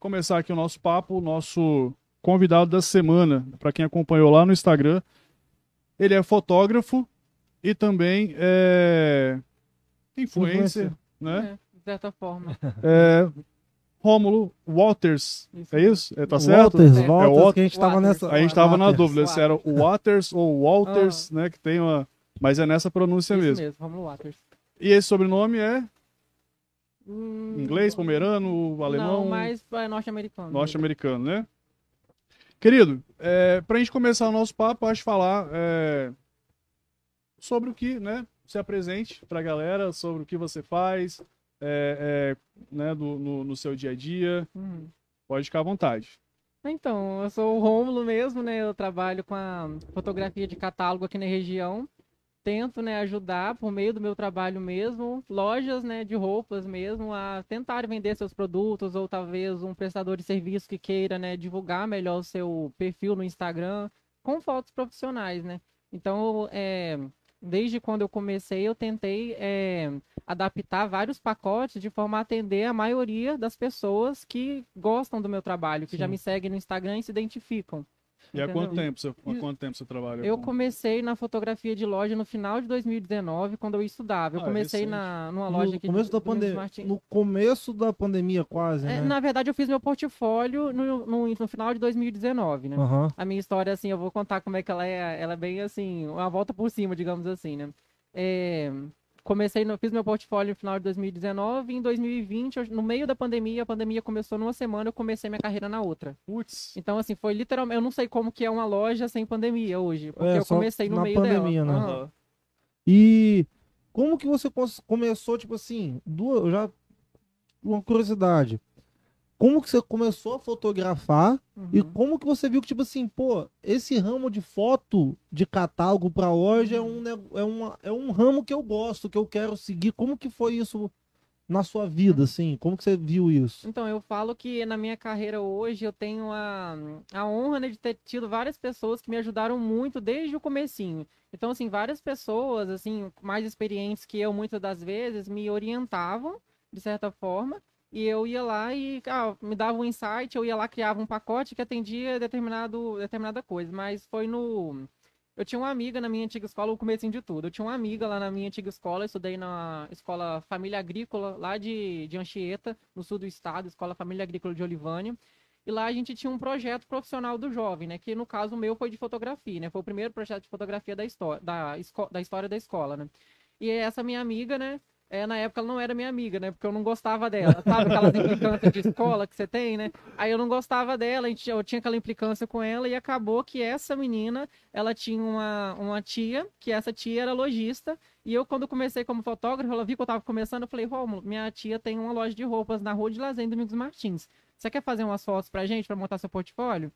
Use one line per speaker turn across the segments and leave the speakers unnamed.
começar aqui o nosso papo, o nosso convidado da semana, para quem acompanhou lá no Instagram. Ele é fotógrafo e também é influencer, né?
É, de certa forma.
É, Rômulo Waters,
Isso
é isso? É, tá certo?
Walters,
É,
Walters,
Walters.
que a gente tava
Waters.
nessa.
A gente tava na
Waters.
dúvida se era o Waters ou Walters, né? Que tem uma. Mas é nessa pronúncia
Isso
mesmo.
mesmo, Romulo Waters.
E esse sobrenome é
Hum,
inglês, pomerano, alemão,
Não, mas é norte-americano.
norte-americano, né? Querido, é, pra gente começar o nosso papo, acho falar é, sobre o que, né? Se apresente pra galera, sobre o que você faz, é, é, né, do- no, no seu dia a dia.
Uhum.
Pode ficar à vontade.
Então, eu sou o Rômulo mesmo, né? Eu trabalho com a fotografia de catálogo aqui na região. Tento, né, ajudar por meio do meu trabalho mesmo, lojas, né, de roupas mesmo, a tentar vender seus produtos ou talvez um prestador de serviço que queira, né, divulgar melhor o seu perfil no Instagram com fotos profissionais, né? Então, é, desde quando eu comecei, eu tentei é, adaptar vários pacotes de forma a atender a maioria das pessoas que gostam do meu trabalho, que já
Sim.
me seguem no Instagram e se identificam.
E há quanto tempo você, há quanto tempo você trabalha?
Eu
com-
comecei na fotografia de loja no final de 2019, quando eu estudava. Eu
Ah,
comecei na, numa
No
loja aqui
começo
de
da pandemia. No começo da pandemia, quase,
É,
né?
Na verdade, eu fiz meu portfólio no, no, no final de 2019, né?
Aham.
A minha história, assim, eu vou contar como é que ela é. Ela é bem assim, uma volta por cima, digamos assim, né? É, comecei, no, fiz meu portfólio no final de 2019 e em 2020, eu- no meio da pandemia, a pandemia começou numa semana, eu comecei minha carreira na outra.
Putz,
Então, assim, foi literalmente. Eu não sei como que é uma loja sem pandemia hoje, porque
É,
eu comecei no meio
pandemia,
dela.
né?
Aham.
E como que você começou, tipo assim, duas, já uma curiosidade. Como que você começou a fotografar e
Uhum.
como que você viu que, tipo assim, pô, esse ramo de foto de catálogo pra loja é um, ne- é, uma, é um ramo que eu gosto, que eu quero seguir. Como que foi isso na sua vida, assim? Como que você viu isso?
Então, eu falo que na minha carreira hoje eu tenho a, a honra né, de ter tido várias pessoas que me ajudaram muito desde o comecinho. Então, assim, várias pessoas, assim, mais experientes que eu, muitas das vezes, me orientavam, de certa forma, e eu ia lá e ah, me dava um insight, eu ia lá, criava um pacote que atendia determinado, determinada coisa. Mas foi no... Eu tinha uma amiga na minha antiga escola, o comecinho de tudo. Eu tinha uma amiga lá na minha antiga escola, estudei na escola Família Agrícola, lá de, de Anchieta, no sul do estado, Escola Família Agrícola de Olivânia. E lá a gente tinha um projeto profissional do jovem, né? Que no caso meu foi de fotografia, né? Foi o primeiro projeto de fotografia da história da, da história da escola, né? E essa minha amiga, né? É, na época ela não era minha amiga, né? Porque eu não gostava dela. Sabe aquelas implicâncias de escola que você tem, né? Aí eu não gostava dela, eu tinha aquela implicância com ela e acabou que essa menina, ela tinha uma, uma tia, que essa tia era lojista. E eu, quando comecei como fotógrafo, ela viu que eu tava começando, eu falei, Rômulo, minha tia tem uma loja de roupas na Rua de Lazer, em Domingos Martins. Você quer fazer umas fotos pra gente, pra montar seu portfólio?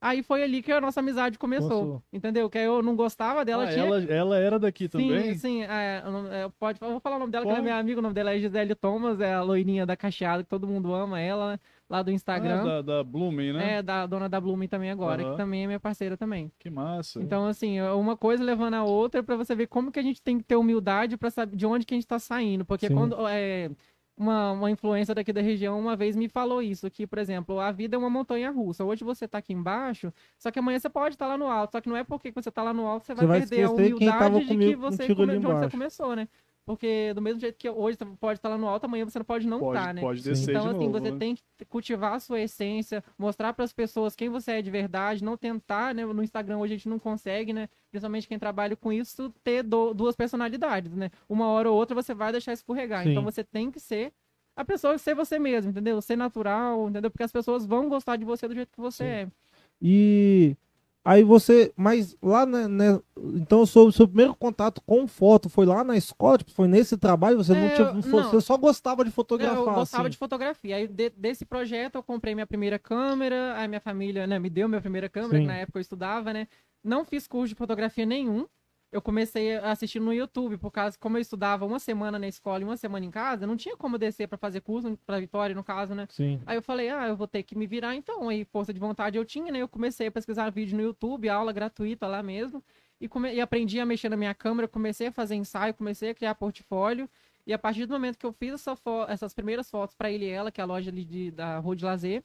Aí foi ali que a nossa amizade começou,
Começou.
entendeu? Que eu não gostava dela,
Ah,
tinha...
ela, ela era daqui também?
Sim, sim, é, é, pode, vou falar o nome dela, que ela é
Pode.
minha amiga, o nome dela é Gisele Thomas, é a loirinha da Cacheada, que todo mundo ama ela, né, lá do
Ah,
Instagram.
da, da Blooming, né?
É, da dona da Blooming também agora,
Aham.
que também é minha parceira também.
Que massa.
Então, assim, é uma coisa levando a outra pra você ver como que a gente tem que ter humildade pra saber de onde que a gente tá saindo. Porque
Sim.
quando é, uma, uma influência daqui da região uma vez me falou isso, que, por exemplo, a vida é uma montanha russa. Hoje você tá aqui embaixo, só que amanhã você pode estar lá no alto. Só que não é porque você tá lá no alto você vai,
Você vai
perder a humildade de que você come, de onde você começou, né? Porque do mesmo jeito que hoje você pode estar lá no alto, amanhã você não pode não
pode,
estar, né?
pode descer
Então,
de
assim,
novo,
você
né?
tem que cultivar a sua essência, mostrar para as pessoas quem você é de verdade, não tentar, né? No Instagram hoje a gente não consegue, né? Principalmente quem trabalha com isso, ter do- duas personalidades, né? Uma hora ou outra você vai deixar escorregar.
Sim.
Então você tem que ser a pessoa, ser você mesmo, entendeu? Ser natural, entendeu? Porque as pessoas vão gostar de você do jeito que você
Sim.
é.
E aí você, mas lá, né, né, então o seu, seu primeiro contato com foto foi lá na escola, tipo, foi nesse trabalho, você não
É,
tinha,
eu-
não
não.
você só gostava de fotografar,
eu gostava
assim.
de fotografia. Aí de- desse projeto eu comprei minha primeira câmera, aí minha família, né, me deu minha primeira câmera,
Sim.
que na época eu estudava, né? Não fiz curso de fotografia nenhum. Eu comecei a assistir no YouTube, por causa como eu estudava uma semana na escola e uma semana em casa, não tinha como descer pra fazer curso, pra Vitória no caso, né?
Sim.
Aí eu falei, ah, eu vou ter que me virar então. Aí força de vontade eu tinha, né? Eu comecei a pesquisar vídeo no YouTube, aula gratuita lá mesmo. E, come- e aprendi a mexer na minha câmera, comecei a fazer ensaio, comecei a criar portfólio. E a partir do momento que eu fiz essa fo- essas primeiras fotos para ele e ela, que é a loja ali de, da Rua de Lazer,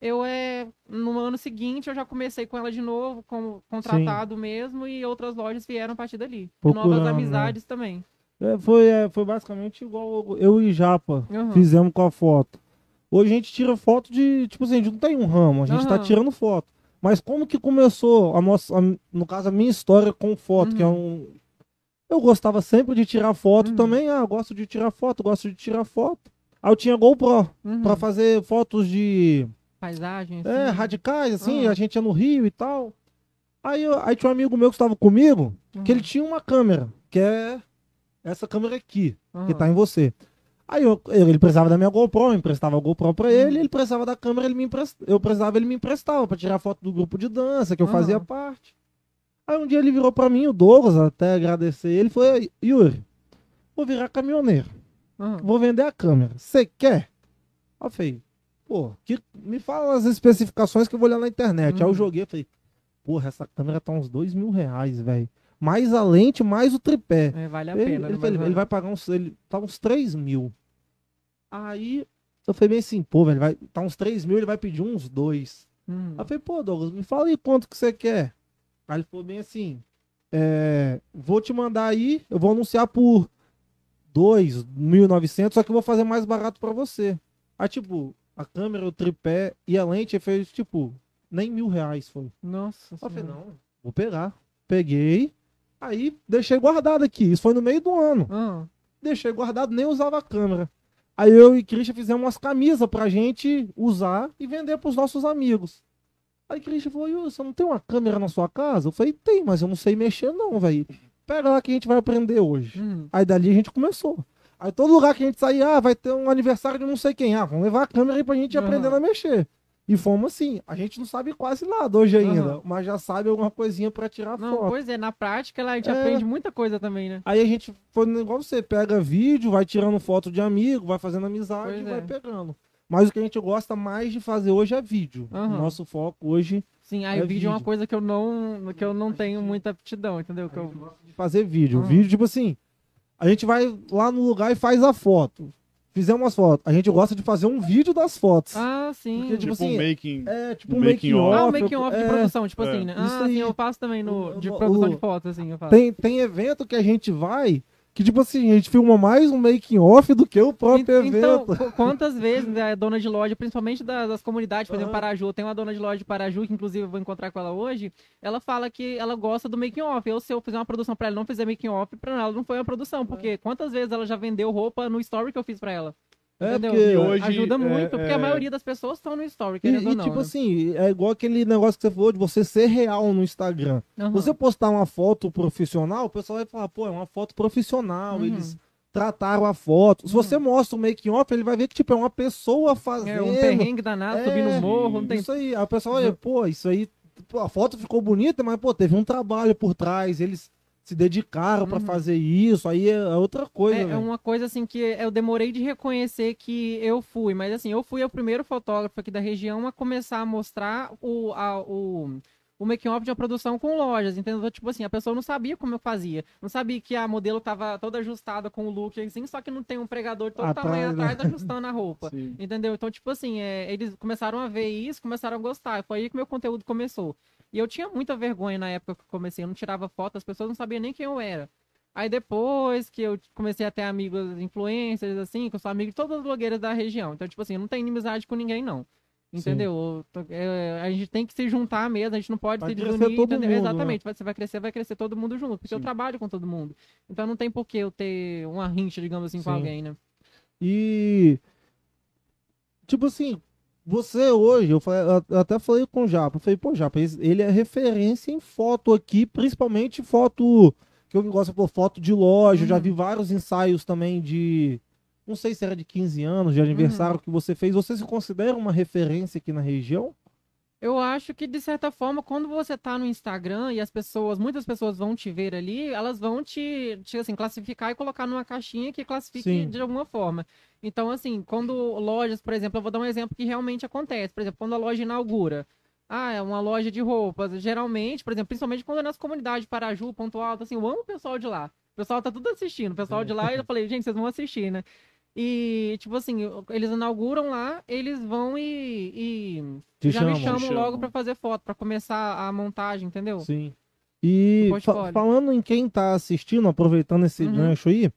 eu é no ano seguinte eu já comecei com ela de novo, como contratado mesmo, e outras lojas vieram a partir dali.
Procurando,
novas
né?
amizades também.
É, foi, é, foi basicamente igual eu e Japa
Aham.
fizemos com a foto. Hoje a gente tira foto de. Tipo assim, a gente não tem um ramo, a gente tá
Aham.
tirando foto. Mas como que começou a nossa. a- no caso, a minha história com foto, que é um. Eu gostava sempre de tirar foto
Uhum.
também. Ah, gosto de tirar foto, gosto de tirar foto. Aí eu tinha GoPro
Uhum.
pra fazer fotos de.
Paisagem, assim.
É, radicais, assim,
Aham.
a gente ia no Rio e tal. Aí, eu- aí tinha um amigo meu que estava comigo, que
Uhum.
ele tinha uma câmera, que é essa câmera aqui, que
Aham.
tá em você. Aí eu, ele precisava da minha GoPro, eu emprestava a GoPro pra
Uhum.
ele, ele precisava da câmera, ele me emprest... eu precisava, ele me emprestava pra tirar foto do grupo de dança, que eu fazia parte. Aí um dia ele virou pra mim, o Douglas, até agradecer ele, foi, Yuri, vou virar caminhoneiro, vou vender a câmera, você quer? Eu falei, pô, que... me fala as especificações que eu vou olhar na internet. Aí eu
Uhum.
joguei, falei, porra, essa câmera tá uns dois mil reais, velho. Mais a lente, mais o tripé.
É, vale a
Ele,
pena.
ele, ele vai pagar uns. Ele tá uns 3 mil. Aí eu falei bem assim, pô, velho, vai, tá uns 3 mil, ele vai pedir uns 2.
Hum.
Aí eu falei, pô, Douglas, me fala aí quanto que você quer. Aí ele falou bem assim, é, vou te mandar aí, eu vou anunciar por 2.900, só que eu vou fazer mais barato pra você. Aí, tipo, a câmera, o tripé e a lente fez, tipo, nem mil reais foi.
Nossa
eu falei, não, vou pegar. Peguei, aí deixei guardado aqui. Isso foi no meio do ano.
Ah,
Deixei guardado, nem usava a câmera. Aí eu e Christian fizemos umas camisas pra gente usar e vender pros nossos amigos. Aí Christian falou, você não tem uma câmera na sua casa? Eu falei, tem, mas eu não sei mexer não, velho. Pega lá que a gente vai aprender hoje.
hum.
Aí dali a gente começou. Aí todo lugar que a gente saía, ah, vai ter um aniversário de não sei quem. Ah, vamos levar a câmera aí pra gente ir
Aham.
aprendendo a mexer. E fomos assim. A gente não sabe quase nada hoje ainda,
Aham.
mas já sabe alguma coisinha pra tirar
Não,
foto.
pois é, na prática a gente
É.
aprende muita coisa também, né?
Aí a gente foi igual você, pega vídeo, vai tirando foto de amigo, vai fazendo amizade
Pois
e
é.
vai pegando. Mas o que a gente gosta mais de fazer hoje é vídeo.
Aham.
Nosso foco hoje
Sim, aí
É
o vídeo é uma
vídeo.
coisa que eu não, que eu não tenho muita aptidão, entendeu? Que eu...
de fazer vídeo.
Aham.
Vídeo, tipo assim, a gente vai lá no lugar e faz a foto. Fizemos umas fotos. A gente gosta de fazer um vídeo das fotos.
Ah, sim.
Porque,
Tipo,
assim,
um making.
É, tipo
um
um
making
making
off.
Ah,
off.
making off de
é,
produção, tipo
é.
assim, né?
Isso
Ah,
aí.
sim, eu faço também no, de
O-
produção
o-
de fotos, assim, eu faço.
Tem, tem evento que a gente vai que, tipo assim, a gente filma mais um making off do que o próprio
En- Então,
evento.
qu- quantas vezes né, a dona de loja, principalmente da- das comunidades, por exemplo,
Aham.
Paraju, tem uma dona de loja de Paraju, que inclusive eu vou encontrar com ela hoje, ela fala que ela gosta do making off. Eu, se eu fizer uma produção pra ela não fizer making off, pra ela não foi uma produção, porque quantas vezes ela já vendeu roupa no story que eu fiz pra ela?
É,
entendeu?
porque
E hoje,
Ajuda
é,
muito, porque
é,
a maioria das pessoas estão no story,
E,
querendo
e,
ou não.
tipo
né?
assim, é igual aquele negócio que você falou de você ser real no Instagram.
Aham.
Você postar uma foto profissional, o pessoal vai falar, pô, é uma foto profissional,
Uhum.
eles trataram a foto. Se você mostra o making off, ele vai ver que tipo é uma pessoa fazendo.
É um perrengue danado,
É,
subir no morro, não tem...
Isso aí, a pessoa olha, pô, isso aí, pô, a foto ficou bonita, mas pô, teve um trabalho por trás, eles se dedicaram
Uhum.
fazer isso, aí é outra coisa,
É, é uma coisa assim que eu demorei de reconhecer que eu fui, mas assim, eu fui o primeiro fotógrafo aqui da região a começar a mostrar o, a, o, o making off de uma produção com lojas, entendeu? Tipo assim, a pessoa não sabia como eu fazia, não sabia que a modelo tava toda ajustada com o look assim, só que não tem um pregador de todo
Atrás,
tamanho
né?
atrás ajustando a roupa.
Sim.
Entendeu? Então, tipo assim, é, eles começaram a ver isso, começaram a gostar. Foi aí que meu conteúdo começou. E eu tinha muita vergonha na época que eu comecei. Eu não tirava foto, as pessoas não sabiam nem quem eu era. Aí depois que eu comecei a ter amigos influencers, assim, que eu sou amigo de todas as blogueiras da região. Então, tipo assim, eu não tenho inimizade com ninguém, não. Entendeu? Eu é, a gente tem que se juntar mesmo, a gente não pode
Vai
se desunir.
todo mundo, né?
Exatamente, vai- você vai crescer, vai crescer todo mundo junto. Porque eu
Sim.
trabalho com todo mundo. Então não tem por que eu ter uma rincha, digamos assim, com
Sim.
alguém, né?
E. Tipo assim, você hoje, eu, falei- eu até falei com o Japa, eu falei, pô, Japa, ele é referência em foto aqui, principalmente foto. Que eu gosto de pôr foto de loja, eu já
Uhum.
vi vários ensaios também de. Não sei se era de 15 anos, de aniversário que você fez. Você se considera uma referência aqui na região?
Eu acho que, de certa forma, quando você tá no Instagram e as pessoas, muitas pessoas vão te ver ali, elas vão te, te, assim, classificar e colocar numa caixinha que classifique
Sim.
de alguma forma. Então, assim, quando lojas, por exemplo, eu vou dar um exemplo que realmente acontece. Por exemplo, quando a loja inaugura, ah, é uma loja de roupas, geralmente, por exemplo, principalmente quando é nas comunidades Paraju, Ponto Alto, assim, eu amo o pessoal de lá. O pessoal tá tudo assistindo. O pessoal de lá, eu falei, gente, vocês vão assistir, né? E, tipo assim, eles inauguram lá, eles vão e, e já
chamam.
me chamam logo pra fazer foto, pra começar a montagem, entendeu?
Sim. E
No
fa- falando em quem tá assistindo, aproveitando esse
Uhum.
gancho aí,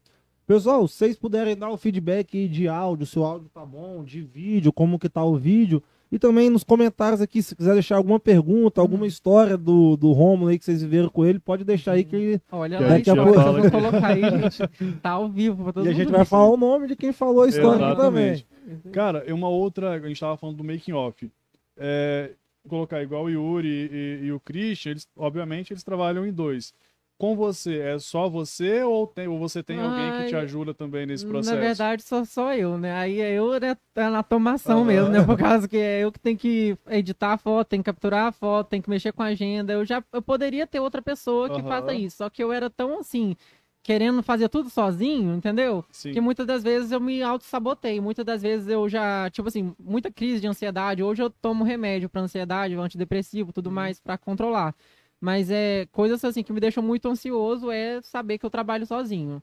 pessoal, se vocês puderem dar o feedback aí de áudio, se o áudio tá bom, de vídeo, como que tá o vídeo, e também nos comentários aqui, se quiser deixar alguma pergunta, alguma
Uhum.
história do, do Romulo aí que vocês viveram com ele, pode deixar aí que ele-
Olha lá,
a
vão colocar aí, gente. Tá ao vivo pra todo
e a gente vai falar o nome de quem falou a história aqui também.
Exatamente. Cara, e uma outra, a gente tava falando do making off. É, colocar igual o Yuri e, e o Christian, eles, obviamente, eles trabalham em dois. Com você, é só você ou, tem, ou você tem alguém que te
Ai,
ajuda também nesse processo?
Na verdade, sou só eu, né? Aí é eu né, tá na tomação mesmo, né? Por causa que é eu que tenho que editar a foto, tenho que capturar a foto, tenho que mexer com a agenda. Eu já eu poderia ter outra pessoa que
Aham.
faça isso, só que eu era tão assim, querendo fazer tudo sozinho, entendeu?
Sim.
Que muitas das vezes eu me auto-sabotei. Muitas das vezes eu já, tipo assim, muita crise de ansiedade. Hoje eu tomo remédio pra ansiedade, antidepressivo, tudo mais pra controlar. Mas é coisas assim que me deixam muito ansioso é saber que eu trabalho sozinho.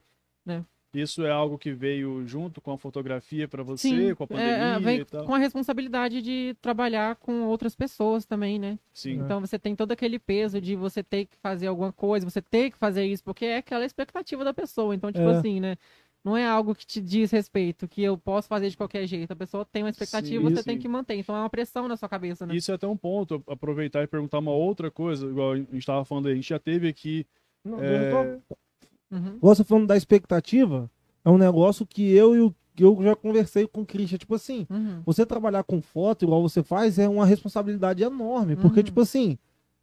Isso é algo que veio junto com a fotografia pra você,
Sim,
com a
é,
pandemia
é, vem
e tal?
com a responsabilidade de trabalhar com outras pessoas também, né?
Sim.
Então você tem todo aquele peso de você ter que fazer alguma coisa, você ter que fazer isso, porque é aquela expectativa da pessoa. Então, tipo
É.
assim, né? Não é algo que te diz respeito, que eu posso fazer de qualquer jeito. A pessoa tem uma expectativa,
Sim,
você tem
sim.
que manter. Então é uma pressão na sua cabeça, né?
Isso é até um ponto, aproveitar e perguntar uma outra coisa, igual a gente estava falando aí, a gente já teve aqui.
Não,
É,
só-
Uhum.
Você falando da expectativa, é um negócio que eu e o que eu já conversei com o Christian, tipo assim,
Uhum.
você trabalhar com foto igual você faz é uma responsabilidade enorme, porque
Uhum.
tipo assim,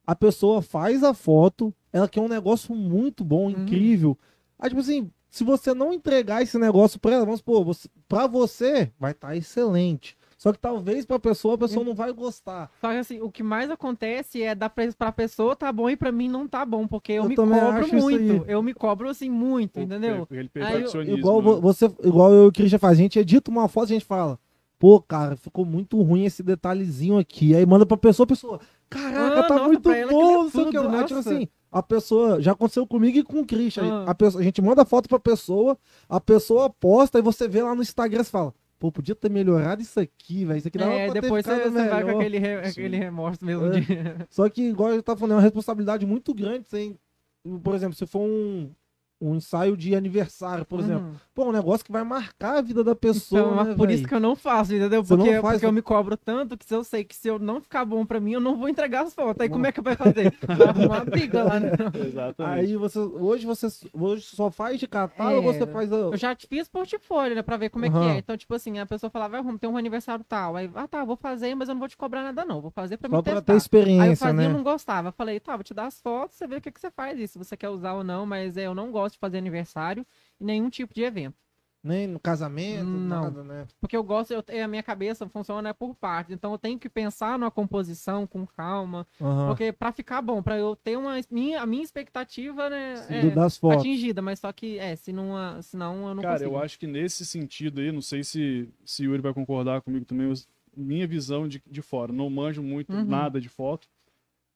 a pessoa faz a foto, ela quer um negócio muito bom,
Uhum.
incrível. Aí tipo assim, se você não entregar esse negócio pra ela, vamos supor, você, pra você vai estar excelente. Só que talvez pra pessoa, a pessoa não vai gostar.
Só que assim, o que mais acontece é dar pra, pra pessoa tá bom e pra mim não tá bom, porque eu,
Eu
me cobro muito. Eu me cobro assim muito, entendeu?
Aquele
Aí eu-.
Igual
né?
vo- você, igual eu e o Christian faz, a gente edita uma foto e a gente fala, pô, cara, ficou muito ruim esse detalhezinho aqui. Aí manda pra pessoa, a pessoa, caraca,
Ah,
tá
nossa,
muito bom,
é
não sei o que. Aí, tipo assim, a pessoa, já aconteceu comigo e com o Christian.
Ah.
A, pessoa, a gente manda a foto pra pessoa, a pessoa posta e você vê lá no Instagram e fala, pô, podia ter melhorado isso aqui, velho. Isso aqui dava
É,
pra ter
depois você, vai com
melhor."
aquele, re- aquele remorso mesmo
É.
de.
Só que, igual eu tava falando, é uma responsabilidade muito grande. Sem, por exemplo, se for um, um ensaio de aniversário, por exemplo.
Uhum.
Pô, um negócio que vai marcar a vida da pessoa.
Então, mas
né,
por
véi?
isso que eu não faço, entendeu?
Você
Porque,
faz,
porque eu me cobro tanto que se eu sei que se eu não ficar bom pra mim, eu não vou entregar as fotos. Aí como é que vai fazer? Vai arrumar uma briga lá, né?
Exatamente.
Aí você. Hoje você hoje só faz de catálogo ou
É,
você faz a.
Eu já te fiz portfólio, né, pra ver como é que é. Então, tipo assim, a pessoa falava, vai, vamos ter um aniversário tal. Aí, ah, tá, vou fazer, mas eu não vou te cobrar nada, não. Vou fazer pra
Só
me
pra
testar.
ter
Aí eu
experiência,
fazia
né?
e não gostava. Eu falei, tá, vou te dar as fotos, você vê o que, que você faz isso, se você quer usar ou não, mas é, eu não gosto de fazer aniversário e nenhum tipo de evento.
Nem no casamento,
Não.
nada, né?
Porque eu gosto, eu, a minha cabeça funciona por partes. Então eu tenho que pensar numa composição com calma.
Aham.
Porque pra ficar bom, pra eu ter uma. Minha, a minha expectativa, né?
Sim.
é
Do- das fotos.
atingida, mas só que, é, se não, senão eu não
Cara,
consigo.
eu acho que nesse sentido aí, não sei se, se o Yuri vai concordar comigo também, mas minha visão de, de fora, não manjo muito
Uhum.
nada de foto,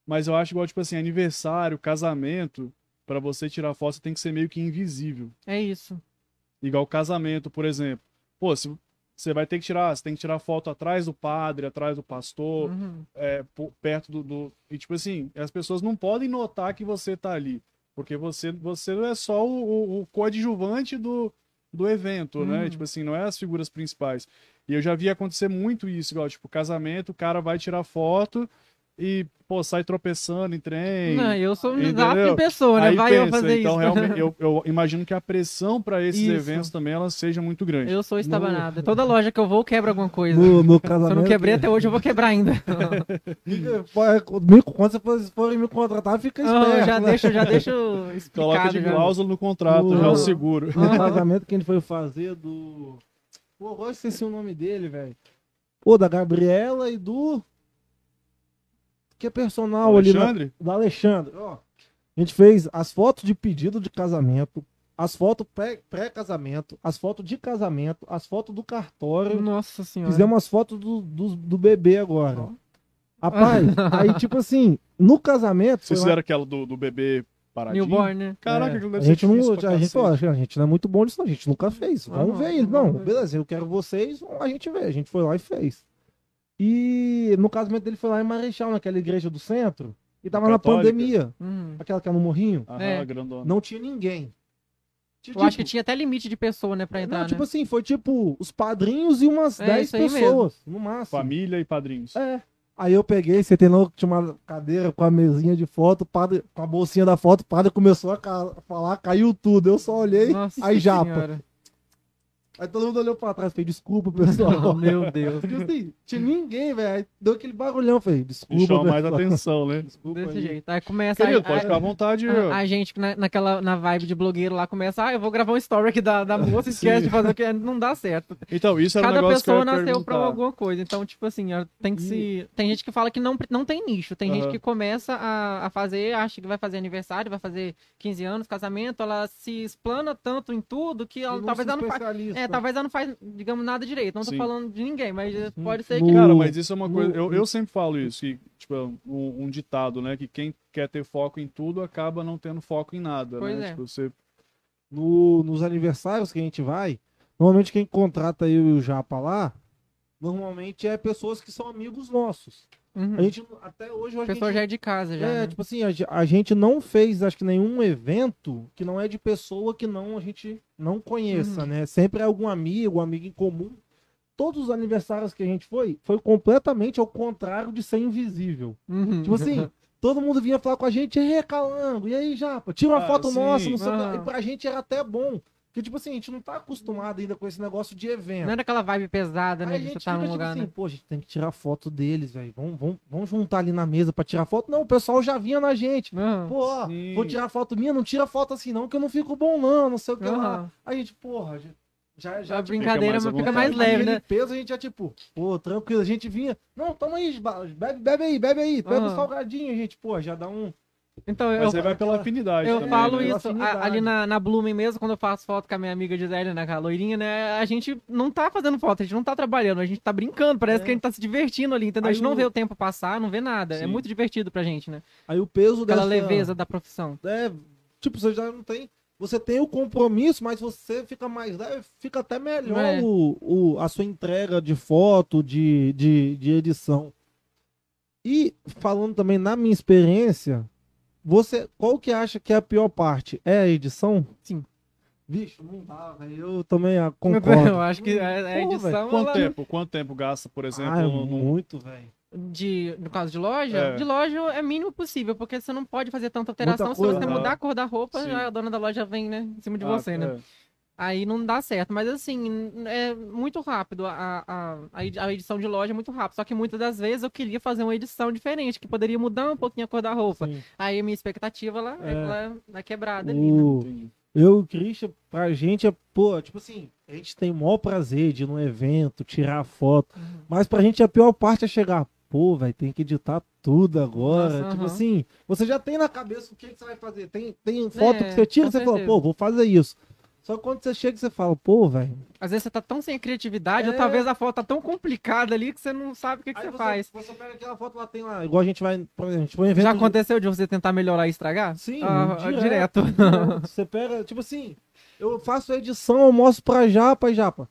mas eu acho igual, tipo assim, aniversário, casamento, pra você tirar foto, você tem que ser meio que invisível.
É isso.
Igual casamento, por exemplo. Pô, se você vai ter que tirar, você tem que tirar foto atrás do padre, atrás do pastor,
Uhum.
é, perto do, do- E tipo assim, as pessoas não podem notar que você tá ali. Porque você, você não é só o, o- o coadjuvante do, do evento, né?
Uhum.
Tipo assim, não é as figuras principais. E eu já vi acontecer muito isso, igual, tipo, casamento, o cara vai tirar foto e, pô, sai tropeçando em trem.
Não, eu sou um em pessoa, né?
Aí
Vai eu
pensa,
fazer
então
isso.
realmente, eu, eu imagino que a pressão para esses
Isso.
eventos também ela seja muito grande.
Eu sou estabanada. Toda loja que eu vou, quebra alguma coisa.
No, no
Se eu
casamento.
não quebrei até hoje, eu vou quebrar ainda.
Me- Quando você for- forem me contratar, fica
Não,
esperto.
eu já
né?
deixo, já deixo
Coloca
explicado.
de
já.
cláusula no contrato,
No-
já o seguro.
No casamento que a gente foi fazer do. Pô, agora eu esqueci o nome dele, velho. Pô, da Gabriela e do. Que é personal ali. Na...
Alexandre?
Do Alexandre. Ó, a gente fez as fotos de pedido de casamento, as fotos pré- pré-casamento, as fotos de casamento, as fotos do cartório.
Nossa senhora.
Fizemos as fotos do, do, do bebê agora. Rapaz, aí tipo assim, no casamento.
Vocês
foi lá-
fizeram aquela do, do bebê paradinho?
Newborn, né?
Caraca,
É, a
deve
gente
ser
não, a gente, ó, a gente não é muito bom nisso, não. a gente nunca fez. Vamos
Aham,
ver isso.
vamos
Não,
ver.
beleza, eu quero vocês, a gente vê. A gente foi lá e fez. E no casamento dele foi lá em Marechal, naquela igreja do centro. E tava
Católica?
na pandemia.
Uhum.
Aquela que é no Morrinho.
Aham,
É.
grandona.
Não tinha ninguém.
Eu acho que tinha até limite de pessoa, né, pra entrar,
Não, tipo
né?
assim, foi tipo os padrinhos e umas
É,
10
isso aí
pessoas, no máximo.
Família e padrinhos.
É. Aí eu peguei, você tem que tinha uma cadeira com a mesinha de foto, padre, com a bolsinha da foto, o padre começou a ca- falar, caiu tudo. Eu só olhei,
Nossa
aí japa. Aí todo mundo olhou pra trás, fez desculpa, pessoal.
Meu Deus.
Tipo assim, tinha ninguém, velho. Aí Deu aquele barulhão, falei,
E
desculpa,
chama mais atenção, né?
Desculpa
Desse
aí.
jeito. Aí começa
Querido,
a,
pode ficar à vontade.
a, a gente que na, naquela na vibe de blogueiro lá começa, ah, eu vou gravar um story aqui da, da moça, esquece de fazer o que não dá certo.
Então, isso era um
Cada
negócio que eu
pessoa nasceu pra
perguntar.
alguma coisa. Então, tipo assim, tem que se. Tem gente que fala que não, não tem nicho. Tem gente que começa a, a fazer, acha que vai fazer aniversário, vai fazer 15 anos, casamento, ela se explana tanto em tudo que
E
ela,
não
talvez
se
ela não faz.
especialista.
É, talvez ela não faz, digamos, nada direito. Não tô
Sim.
falando de ninguém, mas
Sim.
pode ser que.
Cara, mas isso é uma coisa. Eu, eu sempre falo isso, que, tipo, um, um ditado, né? Que quem quer ter foco em tudo acaba não tendo foco em nada.
Pois
né?
é.
Tipo, você.
No- nos aniversários que a gente vai, normalmente quem contrata eu e o Japa lá, normalmente é pessoas que são amigos nossos.
Uhum.
A gente, até hoje, eu
A
acho que
pessoa já
gente-
é de casa, já.
É,
né?
tipo assim, a, a gente não fez, acho que nenhum evento que não é de pessoa que não a gente não conheça,
Uhum.
né? Sempre é algum amigo, amigo em comum. Todos os aniversários que a gente foi, foi completamente ao contrário de ser invisível.
Uhum.
Tipo assim, todo mundo vinha falar com a gente, e aí, Calango, e aí, Japa, tira uma
Ah,
foto
sim.
nossa, não sei o
Ah.
que. E pra gente era até bom. Porque, tipo assim, a gente não tá acostumado ainda com esse negócio de evento.
Não era aquela vibe pesada, né?
Aí gente
você tá
fica,
num
tipo
lugar,
assim,
né?
pô, a gente tem que tirar foto deles, velho. Vamos, vamos, vamos juntar ali na mesa pra tirar foto. Não, o pessoal já vinha na gente.
Aham.
Pô,
Sim.
vou tirar foto minha, não tira foto assim não, que eu não fico bom não, não sei o que lá.
Aham.
Aí a gente, porra, já, já, já
A
tipo,
brincadeira
mais à
fica
vontade.
mais leve, né?
peso a gente já tipo, pô, tranquilo, a gente vinha, não, toma aí, bebe, bebe aí, bebe aí, pega um
Aham.
salgadinho, a gente, pô, já dá um...
Então, eu,
Mas aí vai pela afinidade
Eu
também.
falo
né?
Isso a- ali na, na Blumen mesmo, quando eu faço foto com a minha amiga Gisele, né, com a loirinha, né? A gente não tá fazendo foto, a gente não tá trabalhando, a gente tá brincando, parece
É.
que a gente tá se divertindo ali, entendeu? a
Aí
gente não
o-
vê o tempo passar, não vê nada. É
Sim.
muito divertido pra gente, né?
Aí o peso
Aquela
dessa...
leveza da profissão.
É, tipo, você já não tem... Você tem o compromisso, mas você fica mais leve, fica até melhor
É.
o, o, a sua entrega de foto, de, de, de edição. E falando também na minha experiência, você qual que acha que é a pior parte? É a edição?
Sim.
Bicho, não dá, velho. Eu também ah, concordo.
Eu acho que a, a
Pô,
edição.
velho,
Quanto
ela-
tempo? Quanto tempo gasta, por exemplo,
ah, é
num-
muito, velho.
De, no caso de loja,
É.
de loja é mínimo possível, porque você não pode fazer tanta alteração.
Muita
Se você
coisa,
né?
mudar a cor da roupa,
Sim.
a dona da loja vem, né, em cima de
Ah,
você, né?
é.
Aí não dá certo. Mas assim, é muito rápido. A, a, a edi- a edição de loja é muito rápido. Só que muitas das vezes eu queria fazer uma edição diferente, que poderia mudar um pouquinho a cor da roupa.
Sim.
Aí a minha expectativa lá é,
É.
ela é quebrada ali, né?
O... Eu o Christian, pra gente é, pô, tipo assim, a gente tem o maior prazer de ir num evento, tirar foto,
Uhum.
mas pra gente a pior parte é chegar, pô, velho, tem que editar tudo agora.
Nossa,
tipo
aham.
assim, você já tem na cabeça o que, que você vai fazer. Tem, tem foto
É,
que você tira você fala,
certeza.
pô, vou fazer isso. Só quando você chega, você fala, pô, velho.
Às vezes você tá tão sem criatividade, ou
É.
talvez a foto tá tão complicada ali que você não sabe o que, que
Aí
você faz.
Você pega aquela foto lá, tem lá, igual a gente vai, por exemplo, evento.
Já
de-
aconteceu de você tentar melhorar e estragar?
Sim,
Ah,
direto.
direto.
Você pega, tipo assim, eu faço a edição, eu mostro pra Japa e Japa.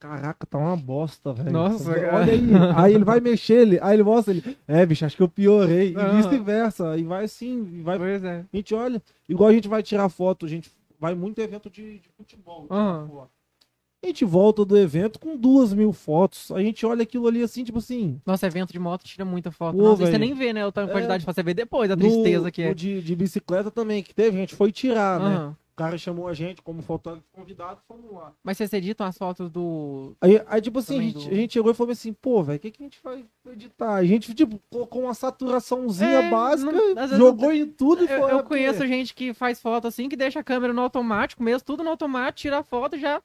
Caraca, tá uma bosta, velho.
Nossa,
Você-
cara.
Olha aí. Aí ele vai mexer, ele, aí ele mostra ele. É, bicho, acho que eu piorei. E
Aham.
vice-versa. E vai assim, e vai.
Pois é.
A gente olha, igual a gente vai tirar foto, a gente vai muito em evento de, de futebol. foto. A gente volta do evento com duas mil fotos. A gente olha aquilo ali assim, tipo assim.
Nossa, evento de moto tira muita foto.
Pô,
Nossa, você nem vê, né? Tanto de
É.
quantidade pra você ver depois, a
no-
tristeza que é.
no de, de bicicleta também, que teve, a gente foi tirar, né? Cara chamou a gente como fotógrafo convidado, fomos lá.
Mas vocês editam as fotos do.
Aí, aí tipo assim, a gente,
do-
a gente chegou e falou assim, pô, velho, o que, que a gente vai editar? A gente, tipo, colocou uma saturaçãozinha
É,
básica,
não-
jogou em tudo e
Eu,
foi.
eu
é,
conheço gente que faz foto assim, que deixa a câmera no automático mesmo, tudo no automático, tira a foto e já.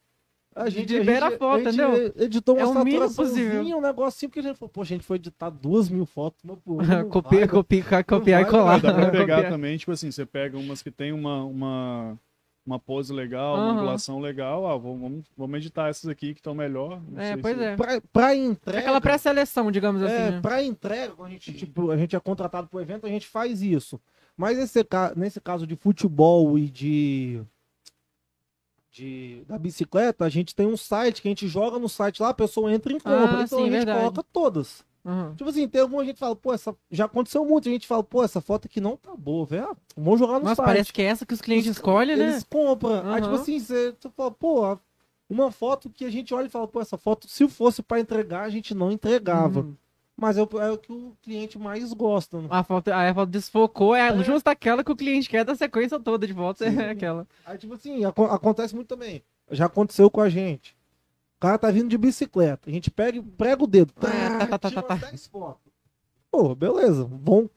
a gente
libera
gente-
a foto,
gente
entendeu?
Editou uma
É
saturaçãozinha, um negocinho, porque a gente falou, pô, a gente foi editar duas mil fotos, uma por uma. não
copia,
vai,
copia, copiar e colar.
Dá pra pegar
Copiar.
também, tipo assim, você pega umas que tem uma, uma, uma pose legal,
Aham.
uma angulação legal, ah, vamos, vamos, editar essas aqui que estão melhor. não
É,
sei
pois
se-
é.
Pra, pra entrega.
Aquela pré-seleção, digamos assim.
É,
né?
pra entrega, quando a gente, tipo, a gente é contratado pro evento, a gente faz isso. Mas esse, nesse caso de futebol e de, de da bicicleta, a gente tem um site que a gente joga no site lá, a pessoa entra e compra.
Ah,
então
sim,
a gente
verdade.
coloca todas.
Uhum.
Tipo assim, tem alguma gente que fala, pô, essa. Já aconteceu muito, a gente fala, pô, essa foto aqui não tá boa, velho. Ah, Vamos jogar no site.
parece que é essa que os clientes escolhem, né?
Eles compram. Aí, tipo
Aham.
assim, você, você fala, pô, uma foto que a gente olha e fala, pô, essa foto, se fosse pra entregar, a gente não entregava.
Uhum.
Mas é o, é o que o cliente mais gosta. Né?
A foto, a foto desfocou, é justo aquela que o cliente quer da sequência toda de fotos, é aquela.
Aí, tipo assim, aco- acontece muito também. Já aconteceu com a gente. O cara tá vindo de bicicleta. A gente pega, e prega o dedo.
Ah, tá, tá, tá,
tira
tá, tá.
10 fotos. Pô, beleza. Vão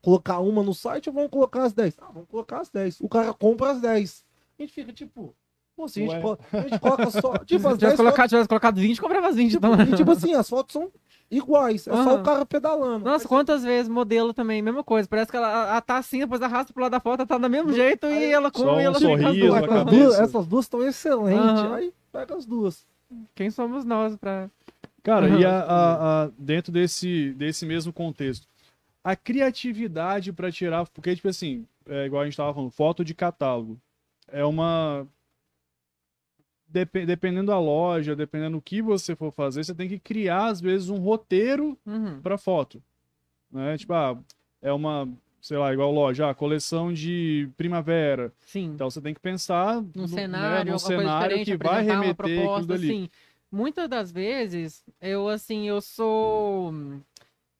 colocar uma no site ou vão colocar as 10? Ah, vamos colocar as 10. O cara compra as 10. A gente fica tipo. Pô, se a gente,
Ué.
colo- a gente coloca só. Tipo,
Se
as
tivesse
10
colocado, tivesse colocado 20, comprava as 20.
Tipo,
então.
e, tipo assim, as fotos são iguais. É só
Aham.
o cara pedalando.
Nossa, quantas vezes modelo também, mesma coisa. Parece que ela, ela tá assim, depois arrasta pro lado da foto, ela tá do mesmo jeito
Aí,
e ela
só
come e
um
ela fica as
sorriso,
duas.
a
essas,
cabeça.
duas, essas duas estão excelentes.
Aham.
Aí pega as duas.
Quem somos nós pra.
Cara, e a- a- a- dentro desse, desse mesmo contexto, a criatividade pra tirar, porque, tipo assim, é igual a gente tava falando, foto de catálogo. É uma. Depe- dependendo da loja, dependendo do que você for fazer, você tem que criar, às vezes, um roteiro
Uhum.
pra foto. Né? Tipo, ah, é uma, sei lá, igual loja, ah, coleção de primavera.
Sim.
Então você tem que pensar
num
no-
cenário,
né, num cenário que vai remeter aquilo
proposta,
dali.
assim. Muitas das vezes, eu, assim, eu sou...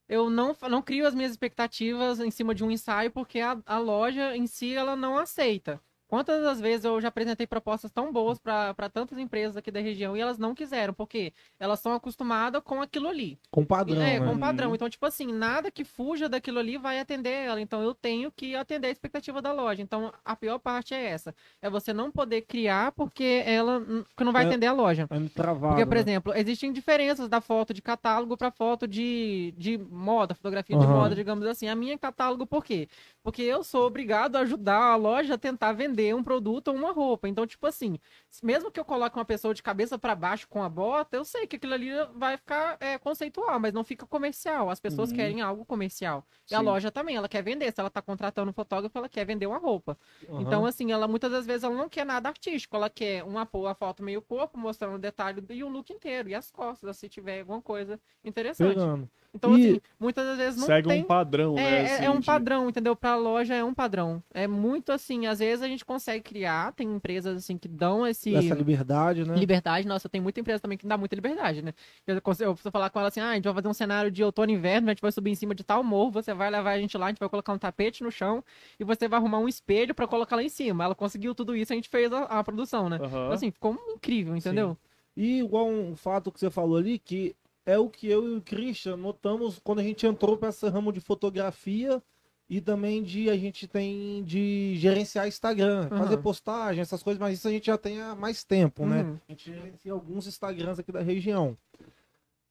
Eu não, não crio as minhas expectativas em cima de um ensaio, porque a, a loja em si, ela não aceita. Quantas das vezes eu já apresentei propostas tão boas para tantas empresas aqui da região e elas não quiseram, porque elas são acostumadas com aquilo ali.
Com padrão,
é,
né?
com padrão.
Uhum.
Então, tipo assim, nada que fuja daquilo ali vai atender ela. Então, eu tenho que atender a expectativa da loja. Então, a pior parte é essa. É você não poder criar porque ela que não vai
É.
atender a loja.
É travado.
Porque, por
né?
exemplo, existem diferenças da foto de catálogo para foto de, de moda, fotografia de
Aham.
moda, digamos assim. A minha é catálogo por quê? Porque eu sou obrigado a ajudar a loja a tentar vender um produto ou uma roupa. Então, tipo assim, mesmo que eu coloque uma pessoa de cabeça para baixo com a bota, eu sei que aquilo ali vai ficar é, conceitual, mas não fica comercial. As pessoas
Uhum.
querem algo comercial. E a
Sim.
loja também, ela quer vender. Se ela tá contratando um fotógrafo, ela quer vender uma roupa.
Aham.
Então, assim, ela muitas das vezes ela não quer nada artístico, ela quer uma, po- a foto meio corpo, mostrando o detalhe e o look inteiro, e as costas, se tiver alguma coisa interessante.
Pegando.
Então,
E-
assim, muitas das vezes não
Segue
tem.
um padrão,
É,
né?
é-
assim,
é um
de-
padrão, entendeu? Pra loja é um padrão. É muito assim, às vezes a gente consegue criar, tem empresas assim que dão esse
Essa liberdade, né?
liberdade. Nossa, tem muita empresa também que dá muita liberdade, né? Eu, consigo- eu preciso falar com ela assim, ah, a gente vai fazer um cenário de outono e inverno, a gente vai subir em cima de tal morro, você vai levar a gente lá, a gente vai colocar um tapete no chão e você vai arrumar um espelho pra colocar lá em cima. Ela conseguiu tudo isso, a gente fez a, a produção, né?
Aham.
Então, assim, ficou incrível, entendeu?
E igual um fato que você falou ali, que é o que eu e o Christian notamos quando a gente entrou para esse ramo de fotografia e também de a gente tem de gerenciar Instagram,
Aham.
fazer postagem, essas coisas, mas isso a gente já tem há mais tempo, né?
Uhum.
A gente gerencia alguns Instagrams aqui da região.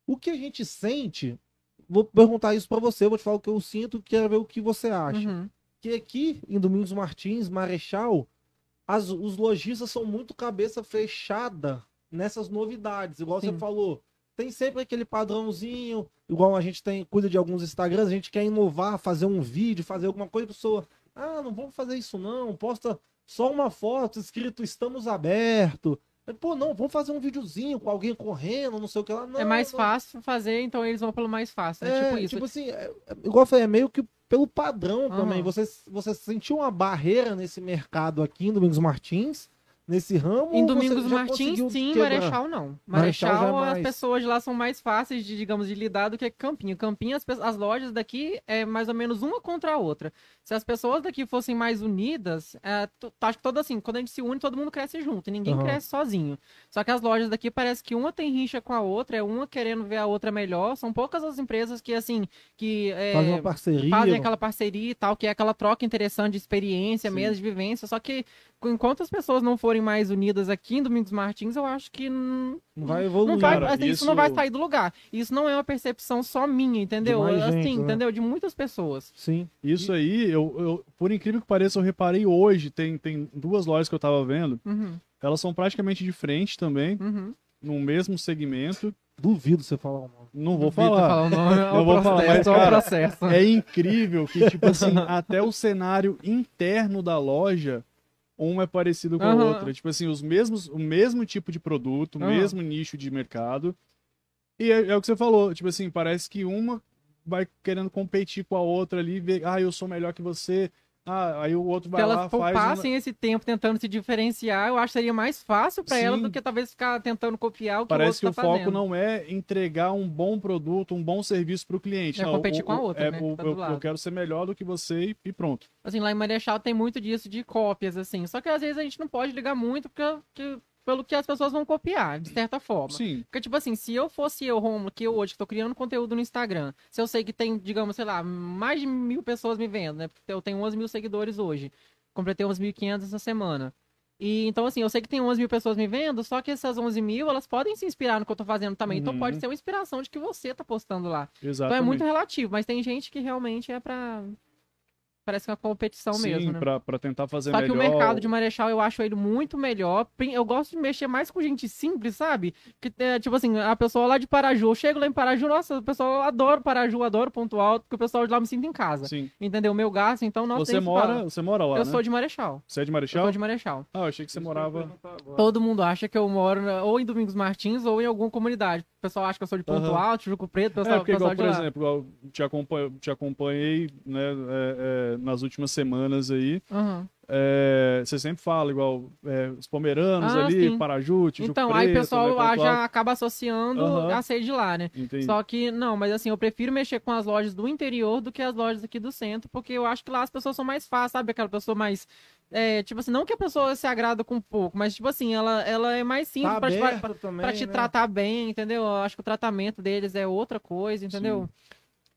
O que a gente sente, vou perguntar isso para você, vou te falar o que eu sinto, quero ver o que você acha.
Uhum.
Que aqui em Domingos Martins, Marechal, as- os lojistas são muito cabeça fechada nessas novidades. Igual
Sim.
você falou, tem sempre aquele padrãozinho, igual a gente tem, cuida de alguns Instagrams, a gente quer inovar, fazer um vídeo, fazer alguma coisa, a pessoa, ah, não vamos fazer isso não, posta só uma foto escrito estamos aberto. Pô, não, vamos fazer um videozinho com alguém correndo, não sei o que lá. Não,
é mais
não.
fácil fazer, então eles vão pelo mais fácil. É,
É,
tipo isso.
tipo assim, é- é- igual eu falei, é meio que pelo padrão
Aham.
também. Você, você sentiu uma barreira nesse mercado aqui em Domingos Martins, nesse ramo?
Em Domingos Martins, sim,
quebrar?
Marechal não.
Marechal
Marechal,
é
as pessoas de lá são mais fáceis de, digamos, de lidar do que Campinho. Campinho, as, as lojas daqui é mais ou menos uma contra a outra. Se as pessoas daqui fossem mais unidas, é, tu- acho que todo assim, quando a gente se une, todo mundo cresce junto, e ninguém
Aham.
cresce sozinho. Só que as lojas daqui parece que uma tem rixa com a outra, é uma querendo ver a outra melhor. São poucas as empresas que, assim, que é,
Faz uma parceria.
fazem aquela parceria e tal, que é aquela troca interessante de experiência
Sim.
mesmo, de vivência. Só que enquanto as pessoas não forem mais unidas aqui em Domingos Martins, eu acho que não,
vai evoluir.
não vai,
Cara,
assim, isso...
isso-
não vai sair do lugar. Isso não é uma percepção só minha, entendeu? assim,
gente, né?
entendeu? De muitas pessoas.
Sim.
Isso aí, eu, eu- por incrível que pareça, eu reparei hoje, tem, tem duas lojas que eu tava vendo,
Uhum,
elas são praticamente de frente também,
uhum.
no mesmo segmento.
Duvido você falar o nome.
Não vou
Duvido
falar.
o nome, é
Não vou falar,
processo,
mas,
é
cara,
processo.
É incrível que, tipo assim, até o cenário interno da loja, um é parecido com o
Aham.
outro. Tipo assim, os mesmos, o mesmo tipo de produto, o
Aham.
mesmo nicho de mercado. E é, é o que você falou, tipo assim, parece que uma vai querendo competir com a outra ali, ver, ah, eu sou melhor que você. Ah, aí o outro vai
Se
lá,
elas
faz. uma-
poupassem esse tempo tentando se diferenciar, eu acho que seria mais fácil pra elas do que talvez ficar tentando copiar o que
Parece que
o
o
outro tá
foco
fazendo.
não é entregar um bom produto, um bom serviço para o cliente.
É
não,
competir
o-
com a
o-
outra,
é,
né?
o-
Tá
eu, eu quero ser melhor do que você e- pronto.
Assim, lá em Marechal tem muito disso de cópias, assim. Só que às vezes a gente não pode ligar muito porque, que- pelo que as pessoas vão copiar, de certa forma.
Sim,
Porque, tipo assim, se eu fosse eu, Romulo, que eu hoje tô criando conteúdo no Instagram, se eu sei que tem, digamos, sei lá, mais de mil pessoas me vendo, né? Porque eu tenho 11 mil seguidores hoje. Completei uns 1.500 essa semana. E então, assim, eu sei que tem 11 mil pessoas me vendo, só que essas 11 mil, elas podem se inspirar no que eu tô fazendo também. Então
Uhum.
pode ser uma inspiração de que você tá postando lá.
exatamente.
Então é muito relativo, mas tem gente que realmente é pra. Parece que é uma competição
Sim,
mesmo, né?
pra, pra tentar fazer
Só
melhor.
que o mercado de Marechal eu acho ele muito melhor. Eu gosto de mexer mais com gente simples, sabe? Que, é, tipo assim, a pessoa lá de Paraju, eu chego lá em Paraju, nossa, o pessoal adora Paraju, adoro Ponto Alto, porque o pessoal de lá me sinto em casa.
Sim.
Entendeu? O meu gasto, então, nossa,
Você
se
mora, você mora lá,
Eu
né?
sou de Marechal.
Você é de
Eu
Marechal?
sou de Marechal.
Ah, eu achei que você morava.
Todo mundo acha que eu moro ou em Domingos Martins ou em alguma comunidade. O pessoal acha que eu sou de Ponto
Aham.
Alto, Juco Preto, o
É,
pessoal,
porque
pessoal
igual, por
lá.
exemplo, igual te, acompanho, te acompanhei né, é, é, nas últimas semanas aí.
Aham.
É, você sempre fala, igual é, os pomeranos
Ah,
ali,
sim.
Paraju, Tijuco
Então,
Preto,
aí o pessoal
né,
já acaba associando
Aham.
a ser de lá, né?
Entendi.
Só que, não, mas assim, eu prefiro mexer com as lojas do interior do que as lojas aqui do centro, porque eu acho que lá as pessoas são mais fáceis, sabe? Aquela pessoa mais. É, tipo assim, não que a pessoa se agrada com pouco, mas tipo assim, ela, ela é mais simples
Tá
pra, te-
aberto também,
pra te
né?
tratar bem, entendeu? Eu acho que o tratamento deles é outra coisa, entendeu?